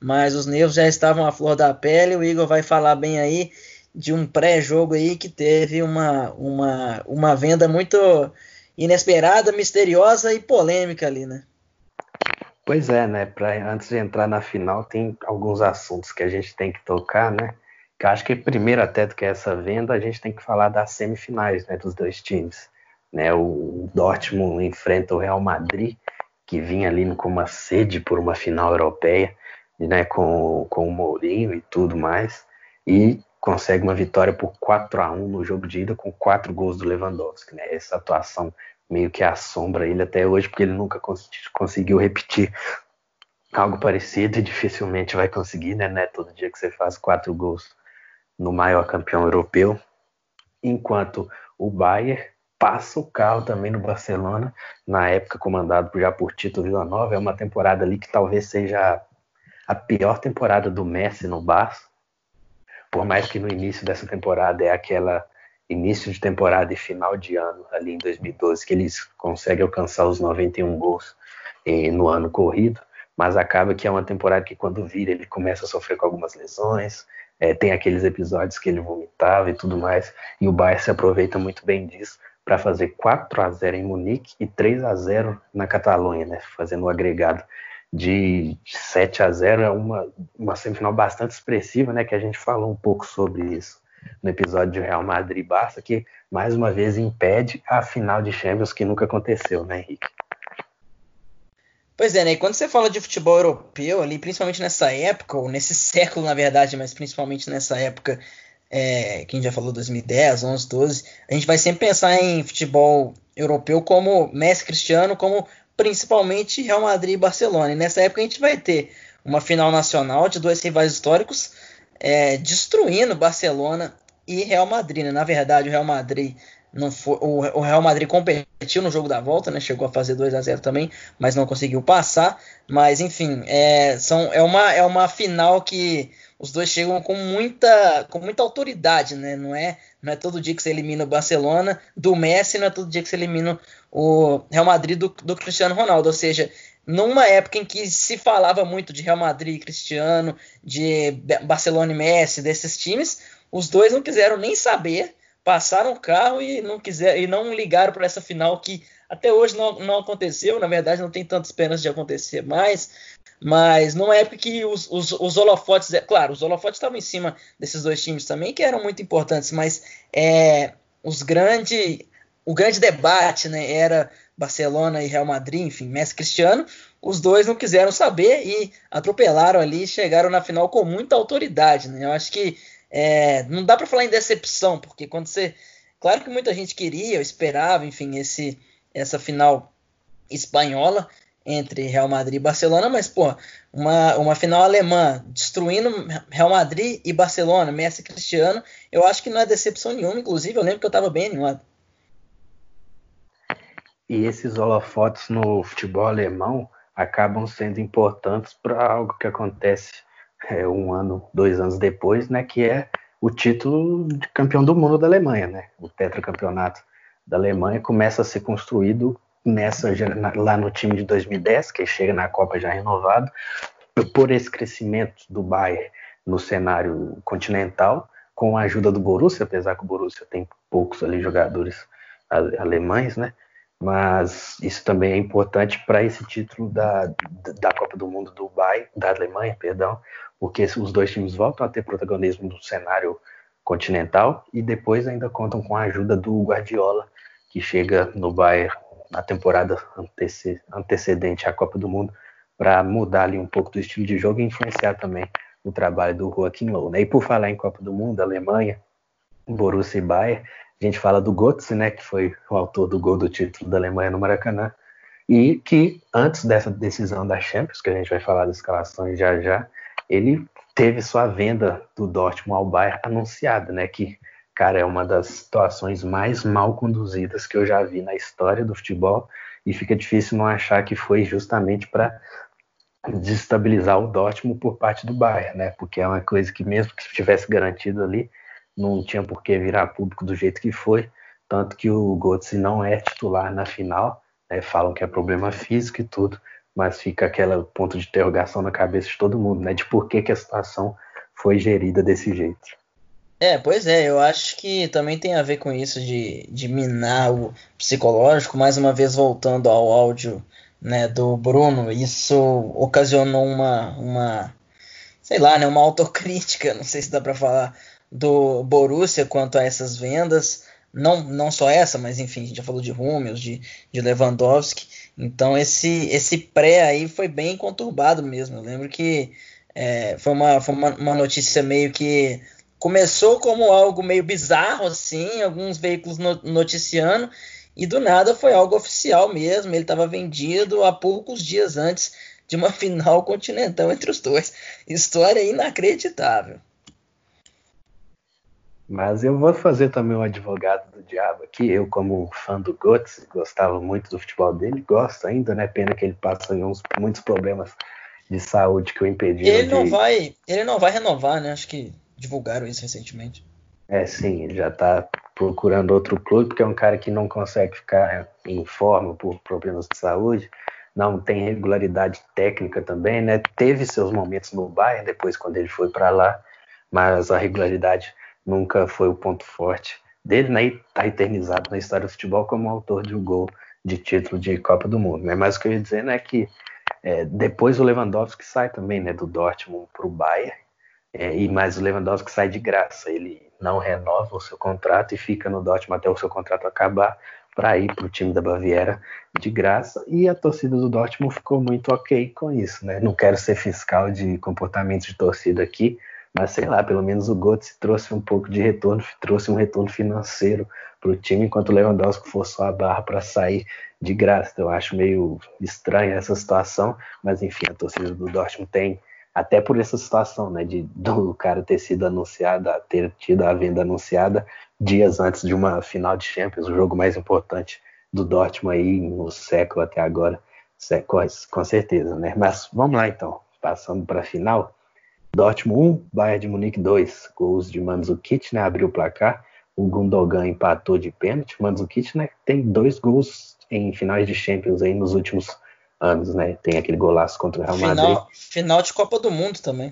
mas os nervos já estavam à flor da pele. O Igor vai falar bem aí de um pré-jogo aí que teve uma, uma, uma venda muito inesperada, misteriosa e polêmica ali, né? Pois é, né? Pra, antes de entrar na final, tem alguns assuntos que a gente tem que tocar, né? Que acho que primeiro até do que essa venda, a gente tem que falar das semifinais, né, dos dois times. Né, o Dortmund enfrenta o Real Madrid, que vinha ali com uma sede por uma final europeia, né, com, com o Mourinho e tudo mais, e consegue uma vitória por 4 a 1 no jogo de ida com quatro gols do Lewandowski. Né, essa atuação meio que assombra ele até hoje, porque ele nunca cons conseguiu repetir algo parecido e dificilmente vai conseguir, né, né? Todo dia que você faz quatro gols no maior campeão europeu, enquanto o Bayern passa o carro também no Barcelona, na época comandado já por Tito Villanova, é uma temporada ali que talvez seja a pior temporada do Messi no Barça, por mais que no início dessa temporada é aquela início de temporada e final de ano, ali em 2012, que eles conseguem alcançar os 91 gols eh, no ano corrido, mas acaba que é uma temporada que quando vira ele começa a sofrer com algumas lesões, é, tem aqueles episódios que ele vomitava e tudo mais, e o Bayern se aproveita muito bem disso para fazer 4 a 0 em Munique e 3 a 0 na Catalunha, né, fazendo o um agregado de 7 a 0 é uma, uma semifinal bastante expressiva, né, que a gente falou um pouco sobre isso no episódio de Real Madrid Barça, que mais uma vez impede a final de Champions que nunca aconteceu, né, Henrique? Pois é, né? E quando você fala de futebol europeu, ali, principalmente nessa época, ou nesse século, na verdade, mas principalmente nessa época, é, que a gente já falou, 2010, 11, 12, a gente vai sempre pensar em futebol europeu como Messi Cristiano, como principalmente Real Madrid e Barcelona. E nessa época a gente vai ter uma final nacional de dois rivais históricos é, destruindo Barcelona e Real Madrid. Né? Na verdade, o Real Madrid não foi, o, Real Madrid competiu no jogo da volta, né? Chegou a fazer 2 a 0 também, mas não conseguiu passar. Mas enfim, é, são, é, uma, é uma final que os dois chegam com muita, com muita autoridade, né? Não é, não é todo dia que você elimina o Barcelona do Messi, não é todo dia que você elimina o Real Madrid do, do Cristiano Ronaldo. Ou seja, numa época em que se falava muito de Real Madrid e Cristiano, de Barcelona e Messi, desses times, os dois não quiseram nem saber passaram o carro e não quiser e não ligaram para essa final que até hoje não, não aconteceu. Na verdade, não tem tanta esperança de acontecer mais. Mas numa época que os, os, os holofotes, é, claro, os holofotes estavam em cima desses dois times também, que eram muito importantes, mas é, os grande, o grande debate né, era Barcelona e Real Madrid, enfim, Messi Cristiano. Os dois não quiseram saber e atropelaram ali chegaram na final com muita autoridade. Né? Eu acho que é, não dá para falar em decepção, porque quando você. Claro que muita gente queria, esperava, enfim, esse, essa final espanhola entre Real Madrid e Barcelona, mas, pô, uma, uma final alemã destruindo Real Madrid e Barcelona, Messi e Cristiano, eu acho que não é decepção nenhuma, inclusive eu lembro que eu estava bem animado. E esses holofotes no futebol alemão acabam sendo importantes para algo que acontece é, um ano, dois anos depois, né, que é o título de campeão do mundo da Alemanha, né? O tetracampeonato da Alemanha começa a ser construído nessa lá no time de 2010, que chega na Copa já renovado, por esse crescimento do Bayern no cenário continental, com a ajuda do Borussia, apesar que o Borussia tem poucos ali jogadores alemães, né? Mas isso também é importante para esse título da, da Copa do Mundo do Bayern, da Alemanha, perdão, porque os dois times voltam a ter protagonismo no cenário continental e depois ainda contam com a ajuda do Guardiola, que chega no Bayern na temporada antecedente à Copa do Mundo para mudar ali um pouco do estilo de jogo e influenciar também o trabalho do Joachim Low. Né? E por falar em Copa do Mundo, Alemanha, Borussia e Bayern, a gente fala do Götze, né, que foi o autor do gol do título da Alemanha no Maracanã, e que antes dessa decisão da Champions, que a gente vai falar das escalações já já, ele teve sua venda do Dortmund ao Bayern anunciada, né, que cara, é uma das situações mais mal conduzidas que eu já vi na história do futebol e fica difícil não achar que foi justamente para desestabilizar o Dortmund por parte do Bayern, né? Porque é uma coisa que mesmo que tivesse garantido ali, não tinha por que virar público do jeito que foi, tanto que o Götze não é titular na final, né? falam que é problema físico e tudo, mas fica aquele ponto de interrogação na cabeça de todo mundo, né? De por que, que a situação foi gerida desse jeito. É, pois é, eu acho que também tem a ver com isso de, de minar o psicológico, mais uma vez voltando ao áudio né, do Bruno, isso ocasionou uma, uma sei lá, né, uma autocrítica, não sei se dá para falar, do Borussia quanto a essas vendas, não, não só essa, mas enfim, a gente já falou de Hummels, de, de Lewandowski, então esse, esse pré aí foi bem conturbado mesmo, eu lembro que é, foi, uma, foi uma, uma notícia meio que começou como algo meio bizarro, assim, alguns veículos noticiando, e do nada foi algo oficial mesmo. Ele estava vendido há poucos dias antes de uma final continental entre os dois. História inacreditável. Mas eu vou fazer também o advogado do diabo aqui. Eu, como fã do Götze, gostava muito do futebol dele, gosto ainda, né? Pena que ele passa em uns, muitos problemas de saúde que o impediram. Ele não de... vai, ele não vai renovar, né? Acho que divulgaram isso recentemente. É, sim, ele já está procurando outro clube, porque é um cara que não consegue ficar em forma por problemas de saúde, não tem regularidade técnica também, né? Teve seus momentos no Bayern depois quando ele foi para lá, mas a regularidade nunca foi o ponto forte dele, né? E tá eternizado na história do futebol como autor de um gol de título de Copa do Mundo, né? Mas o que eu ia dizer né, é que é, depois o Lewandowski sai também, né, do Dortmund para o Bayern é, e mais o Lewandowski sai de graça. Ele não renova o seu contrato e fica no Dortmund até o seu contrato acabar para ir para o time da Baviera de graça. E a torcida do Dortmund ficou muito ok com isso, né? Não quero ser fiscal de comportamento de torcida aqui, mas sei lá, pelo menos o Götze trouxe um pouco de retorno, trouxe um retorno financeiro para o time, enquanto o Lewandowski forçou a barra para sair de graça. Eu acho meio estranha essa situação, mas enfim, a torcida do Dortmund tem até por essa situação, né, de do cara ter sido anunciado, ter tido a venda anunciada dias antes de uma final de Champions, o jogo mais importante do Dortmund aí no século até agora, com certeza, né? Mas vamos lá então, passando para a final. Dortmund 1, Bayern de Munique 2, gols de Mandzukic, né, abriu o placar. O Gundogan empatou de pênalti. Mandzukic, né, tem dois gols em finais de Champions aí nos últimos anos, né? Tem aquele golaço contra o Real Madrid. Final, final de Copa do Mundo também.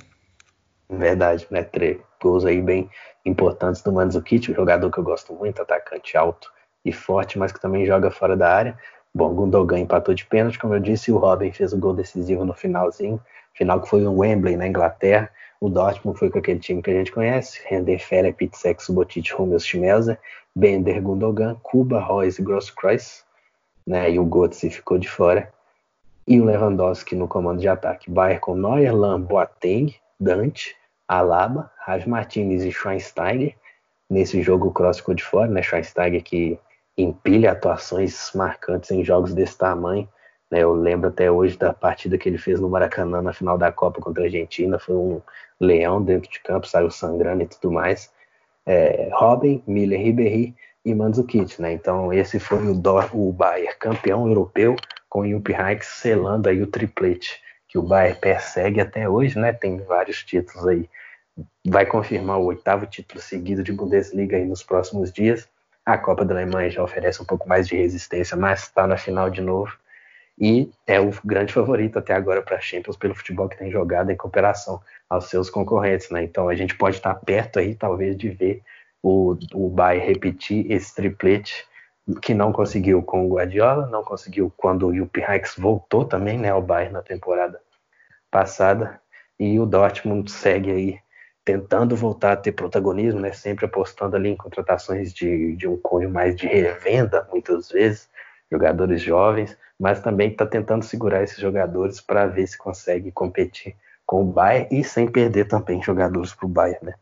Verdade, né? Três gols aí bem importantes do Mandzukic, um jogador que eu gosto muito, atacante alto e forte, mas que também joga fora da área. Bom, Gundogan empatou de pênalti, como eu disse, e o Robin fez o gol decisivo no finalzinho, final que foi em Wembley, na Inglaterra. O Dortmund foi com aquele time que a gente conhece, Render, Fera, Pitzek, Subotic, Hummels, Schmelzer, Bender, Gundogan, Kuba, Royce Grosskreuz, né? E o Götze ficou de fora e o Lewandowski no comando de ataque. Bayern com Neuer, Lam, Boateng, Dante, Alaba, Raj Martinez e Schweinsteiger. Nesse jogo o Kroos ficou de fora, né? Schweinsteiger que empilha atuações marcantes em jogos desse tamanho. Né? Eu lembro até hoje da partida que ele fez no Maracanã na final da Copa contra a Argentina. Foi um leão dentro de campo, saiu sangrando e tudo mais. É, Robin, Miller, Ribéry e Mandzukic, né? Então esse foi o, Dor, o Bayern campeão europeu com o Jupp Heynckes selando aí o triplete que o Bayern persegue até hoje, né? Tem vários títulos aí vai confirmar o oitavo título seguido de Bundesliga aí nos próximos dias. A Copa da Alemanha já oferece um pouco mais de resistência, mas está na final de novo. E é o grande favorito até agora para a Champions pelo futebol que tem jogado em cooperação aos seus concorrentes. Né? Então a gente pode estar perto aí, talvez, de ver o, o Bayern repetir esse triplete que não conseguiu com o Guardiola, não conseguiu quando o Heynckes voltou também né, ao Bayern na temporada passada. E o Dortmund segue aí tentando voltar a ter protagonismo, né? Sempre apostando ali em contratações de, de um cunho mais de revenda, muitas vezes, jogadores jovens, mas também está tentando segurar esses jogadores para ver se consegue competir com o Bayern e sem perder também jogadores para o Bayern, né?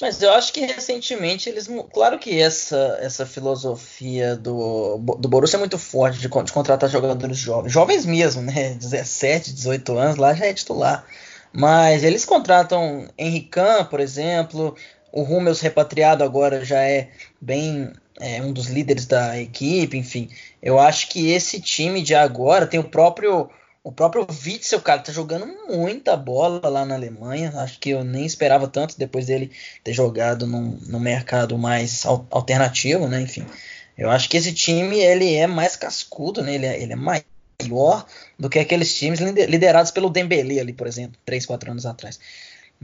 Mas eu acho que recentemente eles. Claro que essa, essa filosofia do, do Borussia é muito forte de, de contratar jogadores jovens. Jovens mesmo, né? 17, 18 anos, lá já é titular. Mas eles contratam Henrican, por exemplo, o Hummels repatriado agora já é bem é, um dos líderes da equipe, enfim. Eu acho que esse time de agora tem o próprio o próprio Witzel, cara, tá jogando muita bola lá na Alemanha. Acho que eu nem esperava tanto depois dele ter jogado num, num mercado mais alternativo, né? Enfim, eu acho que esse time ele é mais cascudo, né? Ele é, ele é maior do que aqueles times liderados pelo Dembele ali, por exemplo, 3, 4 anos atrás.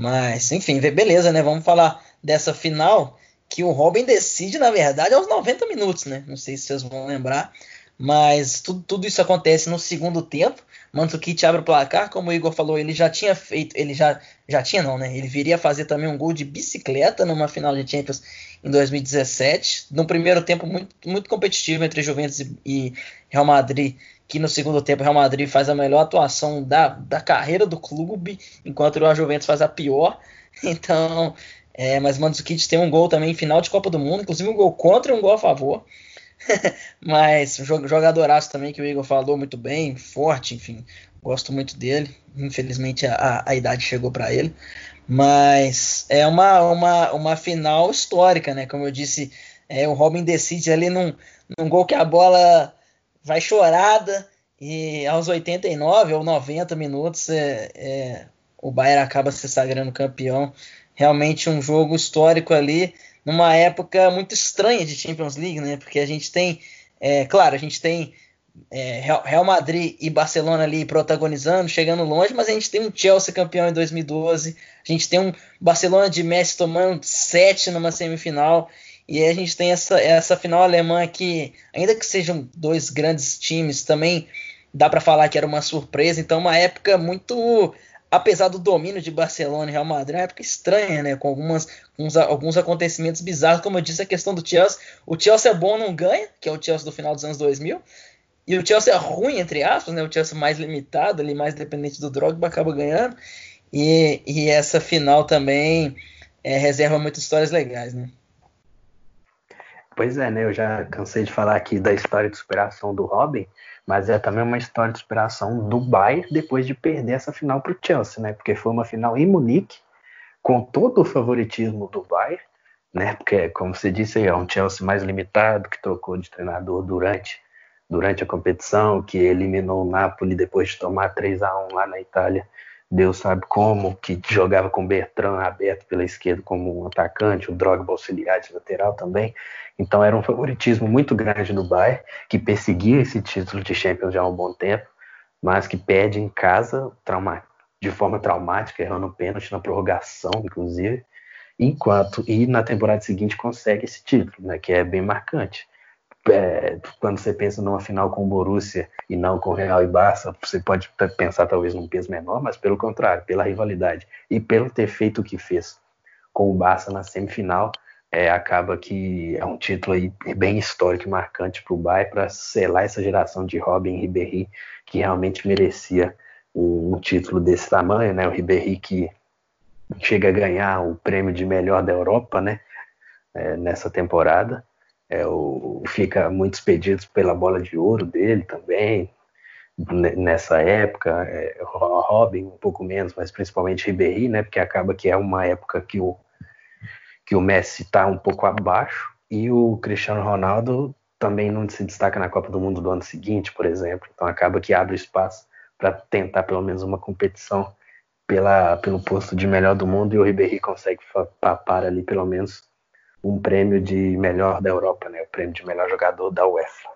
Mas, enfim, beleza, né? Vamos falar dessa final que o Robin decide, na verdade, aos 90 minutos, né? Não sei se vocês vão lembrar, mas tudo, tudo isso acontece no segundo tempo. Mandzukic abre o placar, como o Igor falou, ele já tinha feito, ele já já tinha não, né? Ele viria fazer também um gol de bicicleta numa final de Champions em 2017, num primeiro tempo muito, muito competitivo entre Juventus e Real Madrid que no segundo tempo o Real Madrid faz a melhor atuação da, da carreira do clube, enquanto o Juventus faz a pior. Então, é, mas Mandzukic tem um gol também final de Copa do Mundo, inclusive um gol contra e um gol a favor. mas jogadoraço também que o Igor falou muito bem, forte, enfim, gosto muito dele. Infelizmente a, a idade chegou para ele, mas é uma, uma, uma final histórica, né? Como eu disse, é, o Robin decide ali num, num gol que a bola vai chorada e aos 89 ou 90 minutos é, é, o Bayern acaba se sagrando campeão. Realmente um jogo histórico ali, numa época muito estranha de Champions League, né? Porque a gente tem, é, claro, a gente tem é, Real Madrid e Barcelona ali protagonizando, chegando longe, mas a gente tem um Chelsea campeão em 2012, a gente tem um Barcelona de Messi tomando sete numa semifinal, e a gente tem essa, essa final alemã que, ainda que sejam dois grandes times, também dá para falar que era uma surpresa. Então, uma época muito, apesar do domínio de Barcelona e Real Madrid, uma época estranha, né? Com algumas, uns, alguns acontecimentos bizarros. Como eu disse, a questão do Chelsea. O Chelsea é bom, não ganha, que é o Chelsea do final dos anos 2000. E o Chelsea é ruim, entre aspas, né? O Chelsea mais limitado, ali, mais dependente do Drogba, acaba ganhando. E, e essa final também é, reserva muitas histórias legais, né? Pois é, né? Eu já cansei de falar aqui da história de superação do Robin, mas é também uma história de superação do Bayern depois de perder essa final para o Chelsea, né? Porque foi uma final em Munique, com todo o favoritismo do Bayern, né? Porque, como você disse, é um Chelsea mais limitado, que trocou de treinador durante, durante a competição, que eliminou o Napoli depois de tomar 3 a 1 lá na Itália Deus sabe como, que jogava com Bertrand aberto pela esquerda como um atacante, o Drogba auxiliar de lateral também. Então era um favoritismo muito grande do Bayern, que perseguia esse título de Champions já há um bom tempo, mas que perde em casa trauma, de forma traumática, errando um pênalti na prorrogação, inclusive, enquanto e na temporada seguinte consegue esse título, né, que é bem marcante é, quando você pensa numa final com o Borussia e não com o Real e Barça, você pode pensar talvez num peso menor, mas pelo contrário, pela rivalidade e pelo ter feito o que fez com o Barça na semifinal, é, acaba que é um título aí bem histórico e marcante para o Bayern para selar essa geração de Robin e Ribéry que realmente merecia um, um, título desse tamanho, né? O Ribéry que chega a ganhar o prêmio de melhor da Europa, né? É, nessa temporada é, o, fica muito expedido pela bola de ouro dele também, nessa época, é, Robin um pouco menos, mas principalmente Ribéry, né, porque acaba que é uma época que o, que o Messi está um pouco abaixo, e o Cristiano Ronaldo também não se destaca na Copa do Mundo do ano seguinte, por exemplo, então acaba que abre espaço para tentar pelo menos uma competição pela, pelo posto de melhor do mundo e o Ribéry consegue papar ali pelo menos um prêmio de melhor da Europa, né? O prêmio de melhor jogador da UEFA.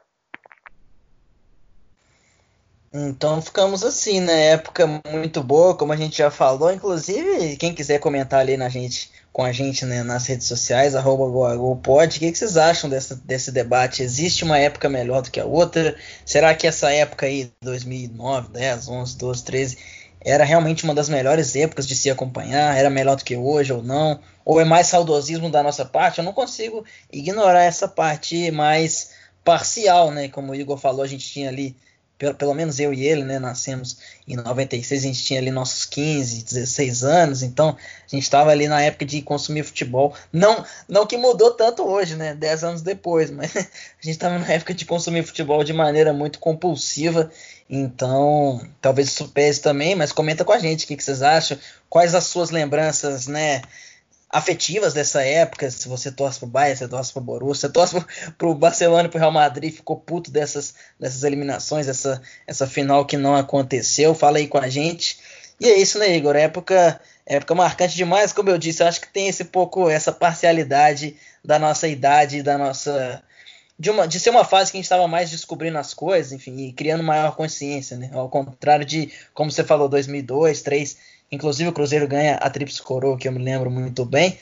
Então ficamos assim, né? Época muito boa, como a gente já falou. Inclusive, quem quiser comentar ali na gente, com a gente né, nas redes sociais, arroba GoAGOPod, o que, que vocês acham dessa, desse debate? Existe uma época melhor do que a outra? Será que essa época aí, 2009, 10, 11, 12, 13, era realmente uma das melhores épocas de se acompanhar? Era melhor do que hoje ou não? Ou é mais saudosismo da nossa parte? Eu não consigo ignorar essa parte mais parcial, né? Como o Igor falou, a gente tinha ali pelo, pelo menos eu e ele, né, nascemos em 96, a gente tinha ali nossos 15, 16 anos, então a gente estava ali na época de consumir futebol. Não, não que mudou tanto hoje, né, 10 anos depois, mas a gente estava na época de consumir futebol de maneira muito compulsiva. Então, talvez isso pese também, mas comenta com a gente o que, que vocês acham, quais as suas lembranças, né, afetivas dessa época, se você torce pro Bayern, você torce pro Borussia, você torce pro, pro Barcelona e pro Real Madrid, ficou puto dessas, dessas eliminações, essa, essa final que não aconteceu, fala aí com a gente. E é isso, né, Igor? Época, época marcante demais, como eu disse, acho que tem esse pouco, essa parcialidade da nossa idade, da nossa... De, uma, de ser uma fase que a gente estava mais descobrindo as coisas, enfim, e criando maior consciência, né? Ao contrário de, como você falou, 2002, 2003 Inclusive o Cruzeiro ganha a Tríplice Coroa, que eu me lembro muito bem,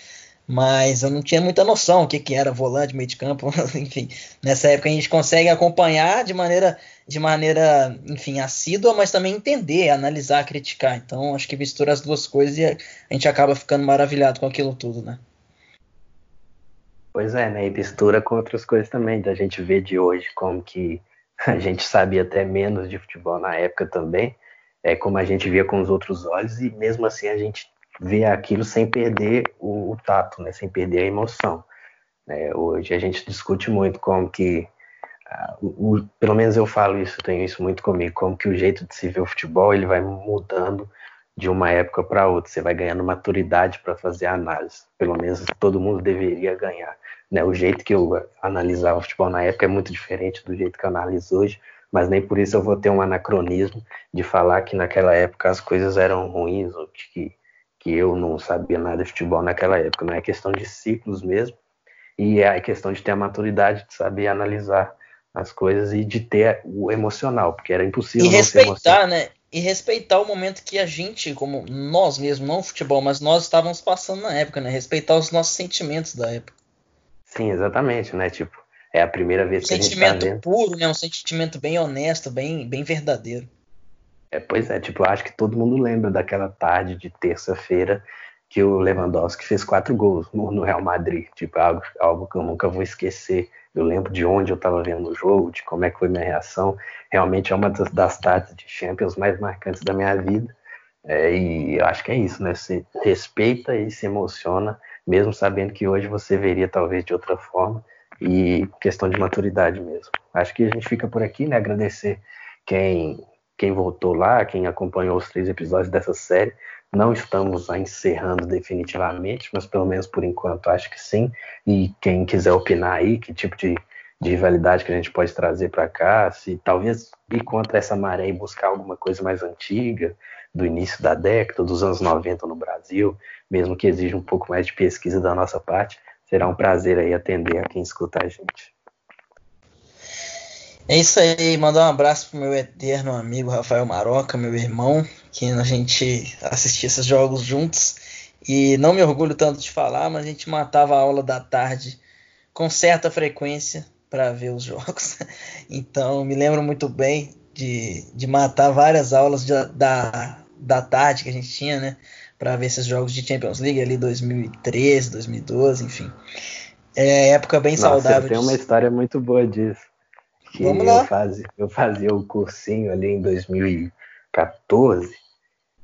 mas eu não tinha muita noção o que, que era volante, meio de campo, enfim. Nessa época a gente consegue acompanhar de maneira, de maneira, enfim, assídua, mas também entender, analisar, criticar. Então acho que mistura as duas coisas e a gente acaba ficando maravilhado com aquilo tudo, né? Pois é, né? E mistura com outras coisas também, da gente ver de hoje como que a gente sabia até menos de futebol na época também é, como a gente via com os outros olhos, e mesmo assim a gente vê aquilo sem perder o, o tato, né, sem perder a emoção. É, hoje a gente discute muito como que, uh, o, pelo menos eu falo isso, tenho isso muito comigo, como que o jeito de se ver o futebol ele vai mudando de uma época para outra, você vai ganhando maturidade para fazer a análise, pelo menos todo mundo deveria ganhar. Né? O jeito que eu analisava o futebol na época é muito diferente do jeito que eu analiso hoje, mas nem por isso eu vou ter um anacronismo de falar que naquela época as coisas eram ruins ou que, que eu não sabia nada de futebol naquela época. Não é questão de ciclos mesmo, e é questão de ter a maturidade de saber analisar as coisas e de ter o emocional, porque era impossível. E respeitar, né? E respeitar o momento que a gente, como nós mesmos, não o futebol, mas nós estávamos passando na época, né? Respeitar os nossos sentimentos da época. Sim, exatamente, né? Tipo, é a primeira vez um que a gente tá vendo. puro, né? Um sentimento bem honesto, bem, bem verdadeiro. É, pois é, tipo, eu acho que todo mundo lembra daquela tarde de terça-feira que o Lewandowski fez quatro gols no, Real Madrid. Tipo, algo, algo que eu nunca vou esquecer. Eu lembro de onde eu estava vendo o jogo, de como é que foi minha reação. Realmente é uma das, das de Champions mais marcantes da minha vida. É, e eu acho que é isso, né? Você respeita e se emociona, mesmo sabendo que hoje você veria talvez de outra forma e questão de maturidade mesmo. Acho que a gente fica por aqui, né? Agradecer quem, quem voltou lá, quem acompanhou os três episódios dessa série. Não estamos encerrando definitivamente, mas pelo menos por enquanto acho que sim. E quem quiser opinar aí, que tipo de, de rivalidade que a gente pode trazer para cá, se talvez ir contra essa maré e buscar alguma coisa mais antiga, do início da década, dos anos 90 no Brasil, mesmo que exija um pouco mais de pesquisa da nossa parte, será um prazer aí atender a quem escuta a gente. É isso aí, mandar um abraço pro meu eterno amigo Rafael Maroca, meu irmão, que a gente assistia esses jogos juntos. E não me orgulho tanto de falar, mas a gente matava a aula da tarde com certa frequência para ver os jogos. Então me lembro muito bem de, de matar várias aulas de, da, da tarde que a gente tinha, né? para ver esses jogos de Champions League ali 2013, 2012, enfim. É época bem Nossa, saudável. Tem uma história muito boa disso. Que. Eu fazia, eu fazia o cursinho ali em 2014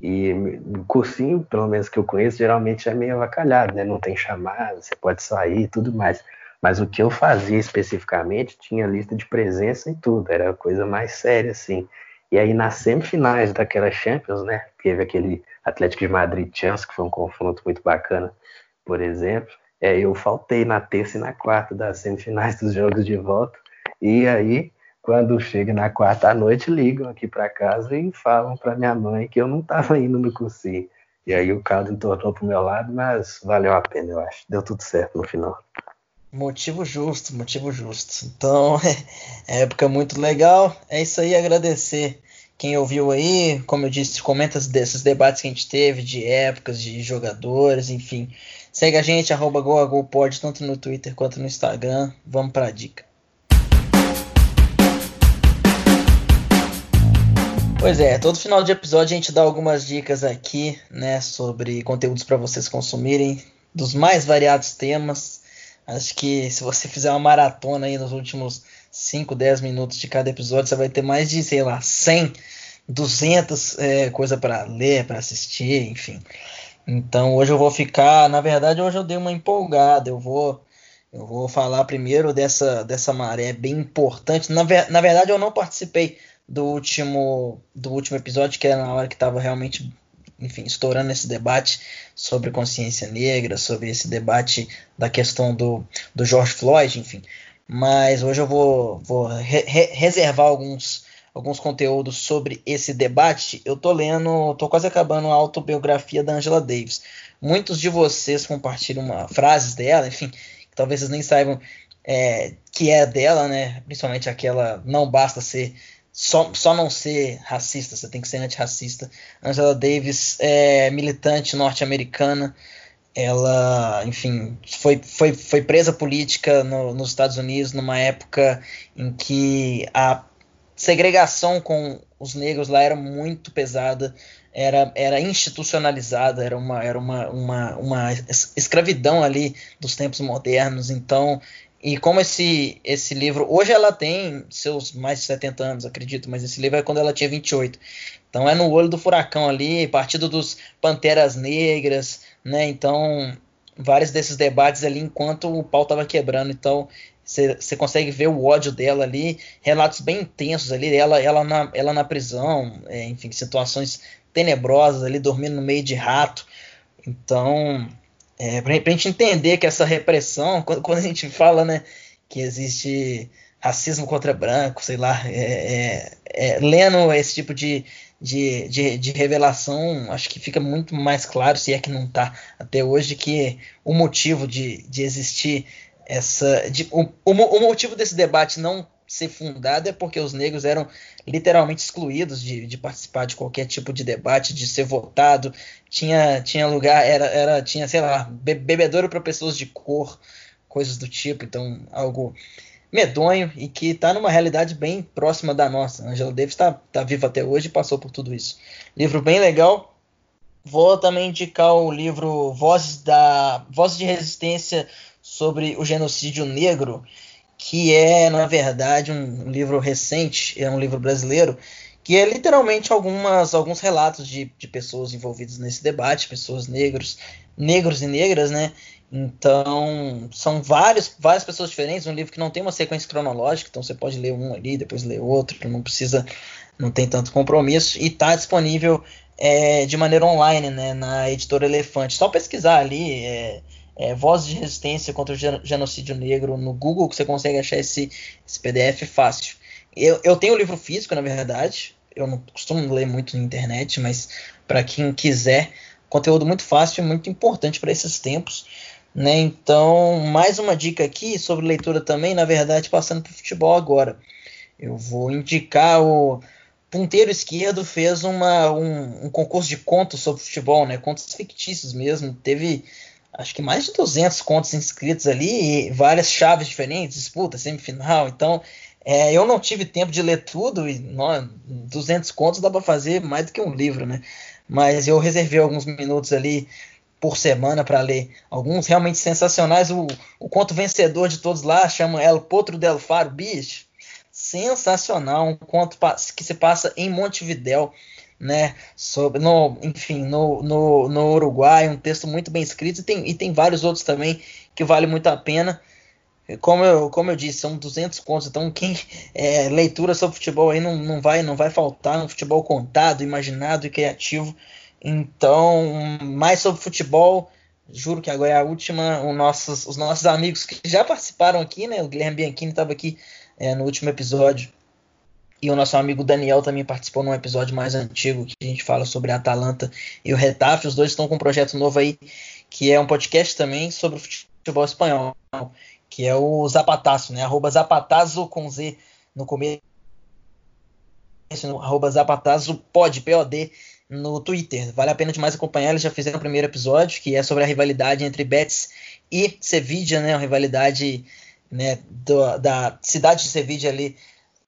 e o cursinho, pelo menos que eu conheço, geralmente é meio avacalhado, né? Não tem chamada, você pode sair e tudo mais. Mas o que eu fazia especificamente tinha lista de presença e tudo, era coisa mais séria, assim. E aí nas semifinais daquela Champions, né? Teve aquele Atlético de Madrid Chelsea, que foi um confronto muito bacana, por exemplo. É, eu faltei na terça e na quarta das semifinais dos jogos de volta. E aí, quando chega na quarta noite, ligam aqui para casa e falam para minha mãe que eu não estava indo no cursinho. E aí o caldo entornou pro meu lado, mas valeu a pena, eu acho. Deu tudo certo no final. Motivo justo, motivo justo. Então, é época muito legal. É isso aí, agradecer quem ouviu aí. Como eu disse, comenta desses debates que a gente teve, de épocas, de jogadores, enfim. Segue a gente, arroba GoAGoPod, tanto no Twitter quanto no Instagram. Vamos para a dica. Pois é, todo final de episódio a gente dá algumas dicas aqui, né, sobre conteúdos para vocês consumirem, dos mais variados temas. Acho que se você fizer uma maratona aí nos últimos 5, 10 minutos de cada episódio, você vai ter mais de, sei lá, 100, 200 é, coisa para ler, para assistir, enfim. Então hoje eu vou ficar, na verdade hoje eu dei uma empolgada, eu vou eu vou falar primeiro dessa, dessa maré bem importante. Na, ver, na verdade eu não participei do último do último episódio, que era na hora que estava realmente, enfim, estourando esse debate sobre consciência negra, sobre esse debate da questão do, do George Floyd, enfim. Mas hoje eu vou, vou re, re, reservar alguns alguns conteúdos sobre esse debate, eu tô lendo, tô quase acabando a autobiografia da Angela Davis. Muitos de vocês compartilham uma, frases dela, enfim, que talvez vocês nem saibam é, que é dela, né? Principalmente aquela não basta ser só, só não ser racista, você tem que ser antirracista. Angela Davis é militante norte-americana. Ela, enfim, foi, foi, foi presa política no, nos Estados Unidos numa época em que a segregação com os negros lá era muito pesada, era, era institucionalizada, era, uma, era uma, uma, uma escravidão ali dos tempos modernos. Então, e como esse, esse livro, hoje ela tem seus mais de 70 anos, acredito, mas esse livro é quando ela tinha 28. Então é no olho do furacão ali, partido dos Panteras Negras, né? Então, vários desses debates ali enquanto o pau estava quebrando. Então, você consegue ver o ódio dela ali, relatos bem intensos ali, ela, ela, na, ela na prisão, é, enfim, situações tenebrosas ali, dormindo no meio de rato. Então, é, para a gente entender que essa repressão, quando, quando, a gente fala né, que existe racismo contra branco, sei lá, é, é, é, lendo esse tipo de, de, de, de, revelação, acho que fica muito mais claro, se é que não está até hoje, que o motivo de, de existir essa. De, o, o, o, motivo desse debate não ser fundado é porque os negros eram literalmente excluídos de, de, participar de qualquer tipo de debate, de ser votado. Tinha, tinha lugar, era, era tinha, sei lá, bebedouro para pessoas de cor, coisas do tipo. Então, algo medonho e que está numa realidade bem próxima da nossa. Angela Davis está tá viva até hoje e passou por tudo isso. Livro bem legal. Vou também indicar o livro Vozes da Vozes de Resistência sobre o genocídio negro, que é, na verdade, um livro recente, é um livro brasileiro, que é literalmente algumas, alguns relatos de, de pessoas envolvidas nesse debate, pessoas negros, negros e negras, né? Então, são vários, várias pessoas diferentes, um livro que não tem uma sequência cronológica, então você pode ler um ali, depois ler outro, não precisa, não tem tanto compromisso, e está disponível é, de maneira online, né, na editora Elefante. Só pesquisar ali, é, é, Voz de Resistência contra o Genocídio Negro no Google, que você consegue achar esse, esse PDF fácil. Eu, eu tenho o livro físico, na verdade, eu não costumo ler muito na internet, mas para quem quiser, conteúdo muito fácil e muito importante para esses tempos. Né? Então, mais uma dica aqui sobre leitura também, na verdade, passando para o futebol agora. Eu vou indicar o Ponteiro Esquerdo fez uma, um, um concurso de contos sobre futebol, né? contos fictícios mesmo. Teve acho que mais de 200 contos inscritos ali, várias chaves diferentes, disputa, semifinal. Então, é, eu não tive tempo de ler tudo, e não, 200 contos dá para fazer mais do que um livro, né? Mas eu reservei alguns minutos ali por semana para ler alguns realmente sensacionais. O, o conto vencedor de todos lá chama El Potro del Faro, bicho. Sensacional, um conto que se passa em Montevidéu né, sobre, no, enfim, no, no, no Uruguai, um texto muito bem escrito, e tem, e tem vários outros também que vale muito a pena. Como eu, como eu disse, são 200 contos, então quem é, leitura sobre futebol aí não, não, vai, não vai faltar no futebol contado, imaginado e criativo. Então, mais sobre futebol, juro que agora é a última. Os nossos, os nossos amigos que já participaram aqui, né? O Guilherme Bianchini estava aqui é, no último episódio E o nosso amigo Daniel também participou num episódio mais antigo que a gente fala sobre a Atalanta e o Retafe. Os dois estão com um projeto novo aí, que é um podcast também sobre o futebol espanhol, que é o Zapataço, né? Arroba Zapatazo com Z no começo, no arroba Zapatazo pod, P-O-D, no Twitter. Vale a pena demais acompanhar. Eles já fizeram o primeiro episódio, que é sobre a rivalidade entre Betis e Sevilla, né? A rivalidade né, do, da cidade de Sevilla ali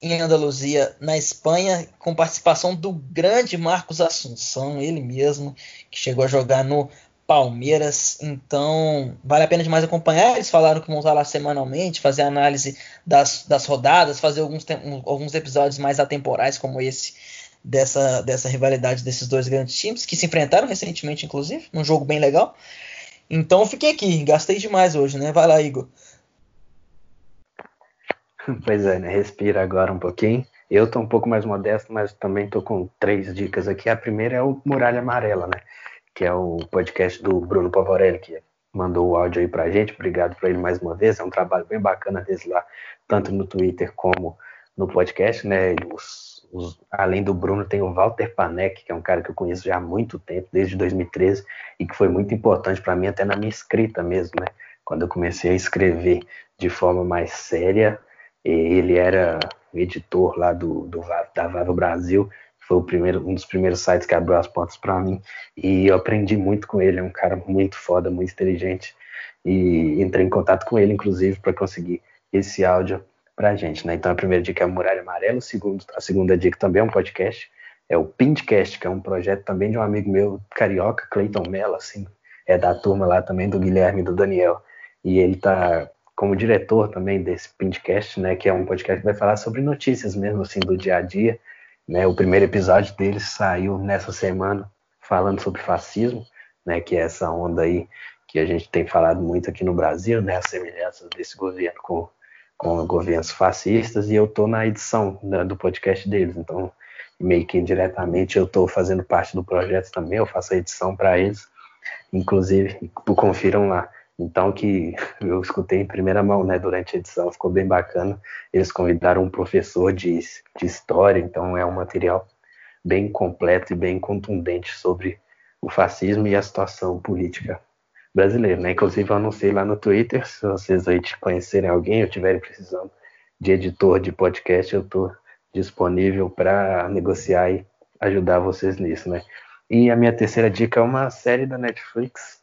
em Andaluzia, na Espanha, com participação do grande Marcos Assunção, ele mesmo, que chegou a jogar no Palmeiras. Então, vale a pena demais acompanhar. Eles falaram que vão usar lá semanalmente, fazer análise das, das rodadas, fazer alguns, alguns episódios mais atemporais, como esse, dessa, dessa rivalidade desses dois grandes times, que se enfrentaram recentemente, inclusive, num jogo bem legal. Então, fiquei aqui, gastei demais hoje, né? Vai lá, Igor. Pois é, né? Respira agora um pouquinho. Eu tô um pouco mais modesto, mas também tô com três dicas aqui. A primeira é o Muralha Amarela, né? Que é o podcast do Bruno Pavorelli, que mandou o áudio aí pra gente. Obrigado por ele mais uma vez. É um trabalho bem bacana deles lá, tanto no Twitter como no podcast, né? Os, os, além do Bruno, tem o Walter Panek, que é um cara que eu conheço já há muito tempo, desde 2013, e que foi muito importante para mim, até na minha escrita mesmo, né? Quando eu comecei a escrever de forma mais séria, ele era editor lá do, do da Vava Brasil, foi o primeiro, um dos primeiros sites que abriu as portas para mim e eu aprendi muito com ele. É um cara muito foda, muito inteligente e entrei em contato com ele, inclusive, para conseguir esse áudio para a gente. Né? Então a primeira dica é a Muralha Amarela, segundo, a segunda dica também é um podcast, é o Pintcast, que é um projeto também de um amigo meu carioca, Clayton Mello, assim, é da turma lá também do Guilherme e do Daniel. E ele tá como diretor também desse podcast, né, que é um podcast que vai falar sobre notícias mesmo assim do dia a dia, né? O primeiro episódio dele saiu nessa semana falando sobre fascismo, né, que é essa onda aí que a gente tem falado muito aqui no Brasil, né, as semelhanças desse governo com com governos fascistas e eu tô na edição né, do podcast deles, então meio que indiretamente eu tô fazendo parte do projeto também, eu faço a edição para eles, inclusive confiram lá. Então, que eu escutei em primeira mão, né, durante a edição, ficou bem bacana. Eles convidaram um professor de, de história, então é um material bem completo e bem contundente sobre o fascismo e a situação política brasileira, né? Inclusive, eu anunciei lá no Twitter, se vocês aí conhecerem alguém ou estiverem precisando de editor de podcast, eu estou disponível para negociar e ajudar vocês nisso, né? E a minha terceira dica é uma série da Netflix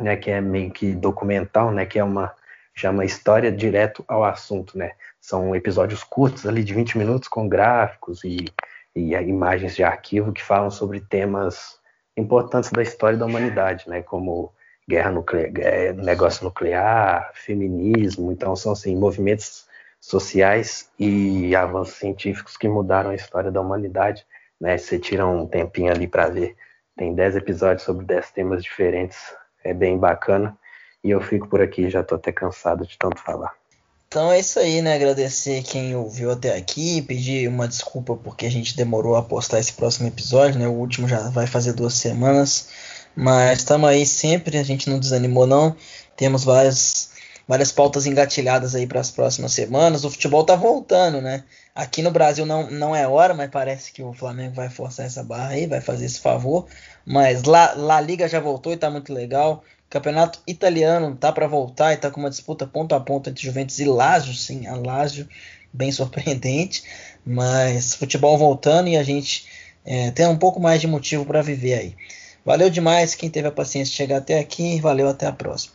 né, que é meio que documental, né, que é uma chama história direto ao assunto, né? São episódios curtos ali de 20 minutos com gráficos e, e imagens de arquivo que falam sobre temas importantes da história da humanidade, né, como guerra nuclear, negócio nuclear, feminismo, então são assim movimentos sociais e avanços científicos que mudaram a história da humanidade, né? Você tira um tempinho ali para ver, tem 10 episódios sobre 10 temas diferentes é bem bacana. E eu fico por aqui, já tô até cansado de tanto falar. Então é isso aí, né? Agradecer quem ouviu até aqui, pedir uma desculpa porque a gente demorou a postar esse próximo episódio, né? O último já vai fazer duas semanas, mas estamos aí sempre, a gente não desanimou não. Temos várias várias pautas engatilhadas aí para as próximas semanas. O futebol tá voltando, né? Aqui no Brasil não, não é hora, mas parece que o Flamengo vai forçar essa barra aí, vai fazer esse favor. Mas lá, La Liga já voltou e tá muito legal. Campeonato italiano tá para voltar e tá com uma disputa ponto a ponto entre Juventus e Lazio, sim, a Lazio, bem surpreendente. Mas futebol voltando e a gente é, tem um pouco mais de motivo para viver aí. Valeu demais quem teve a paciência de chegar até aqui. Valeu, até a próxima.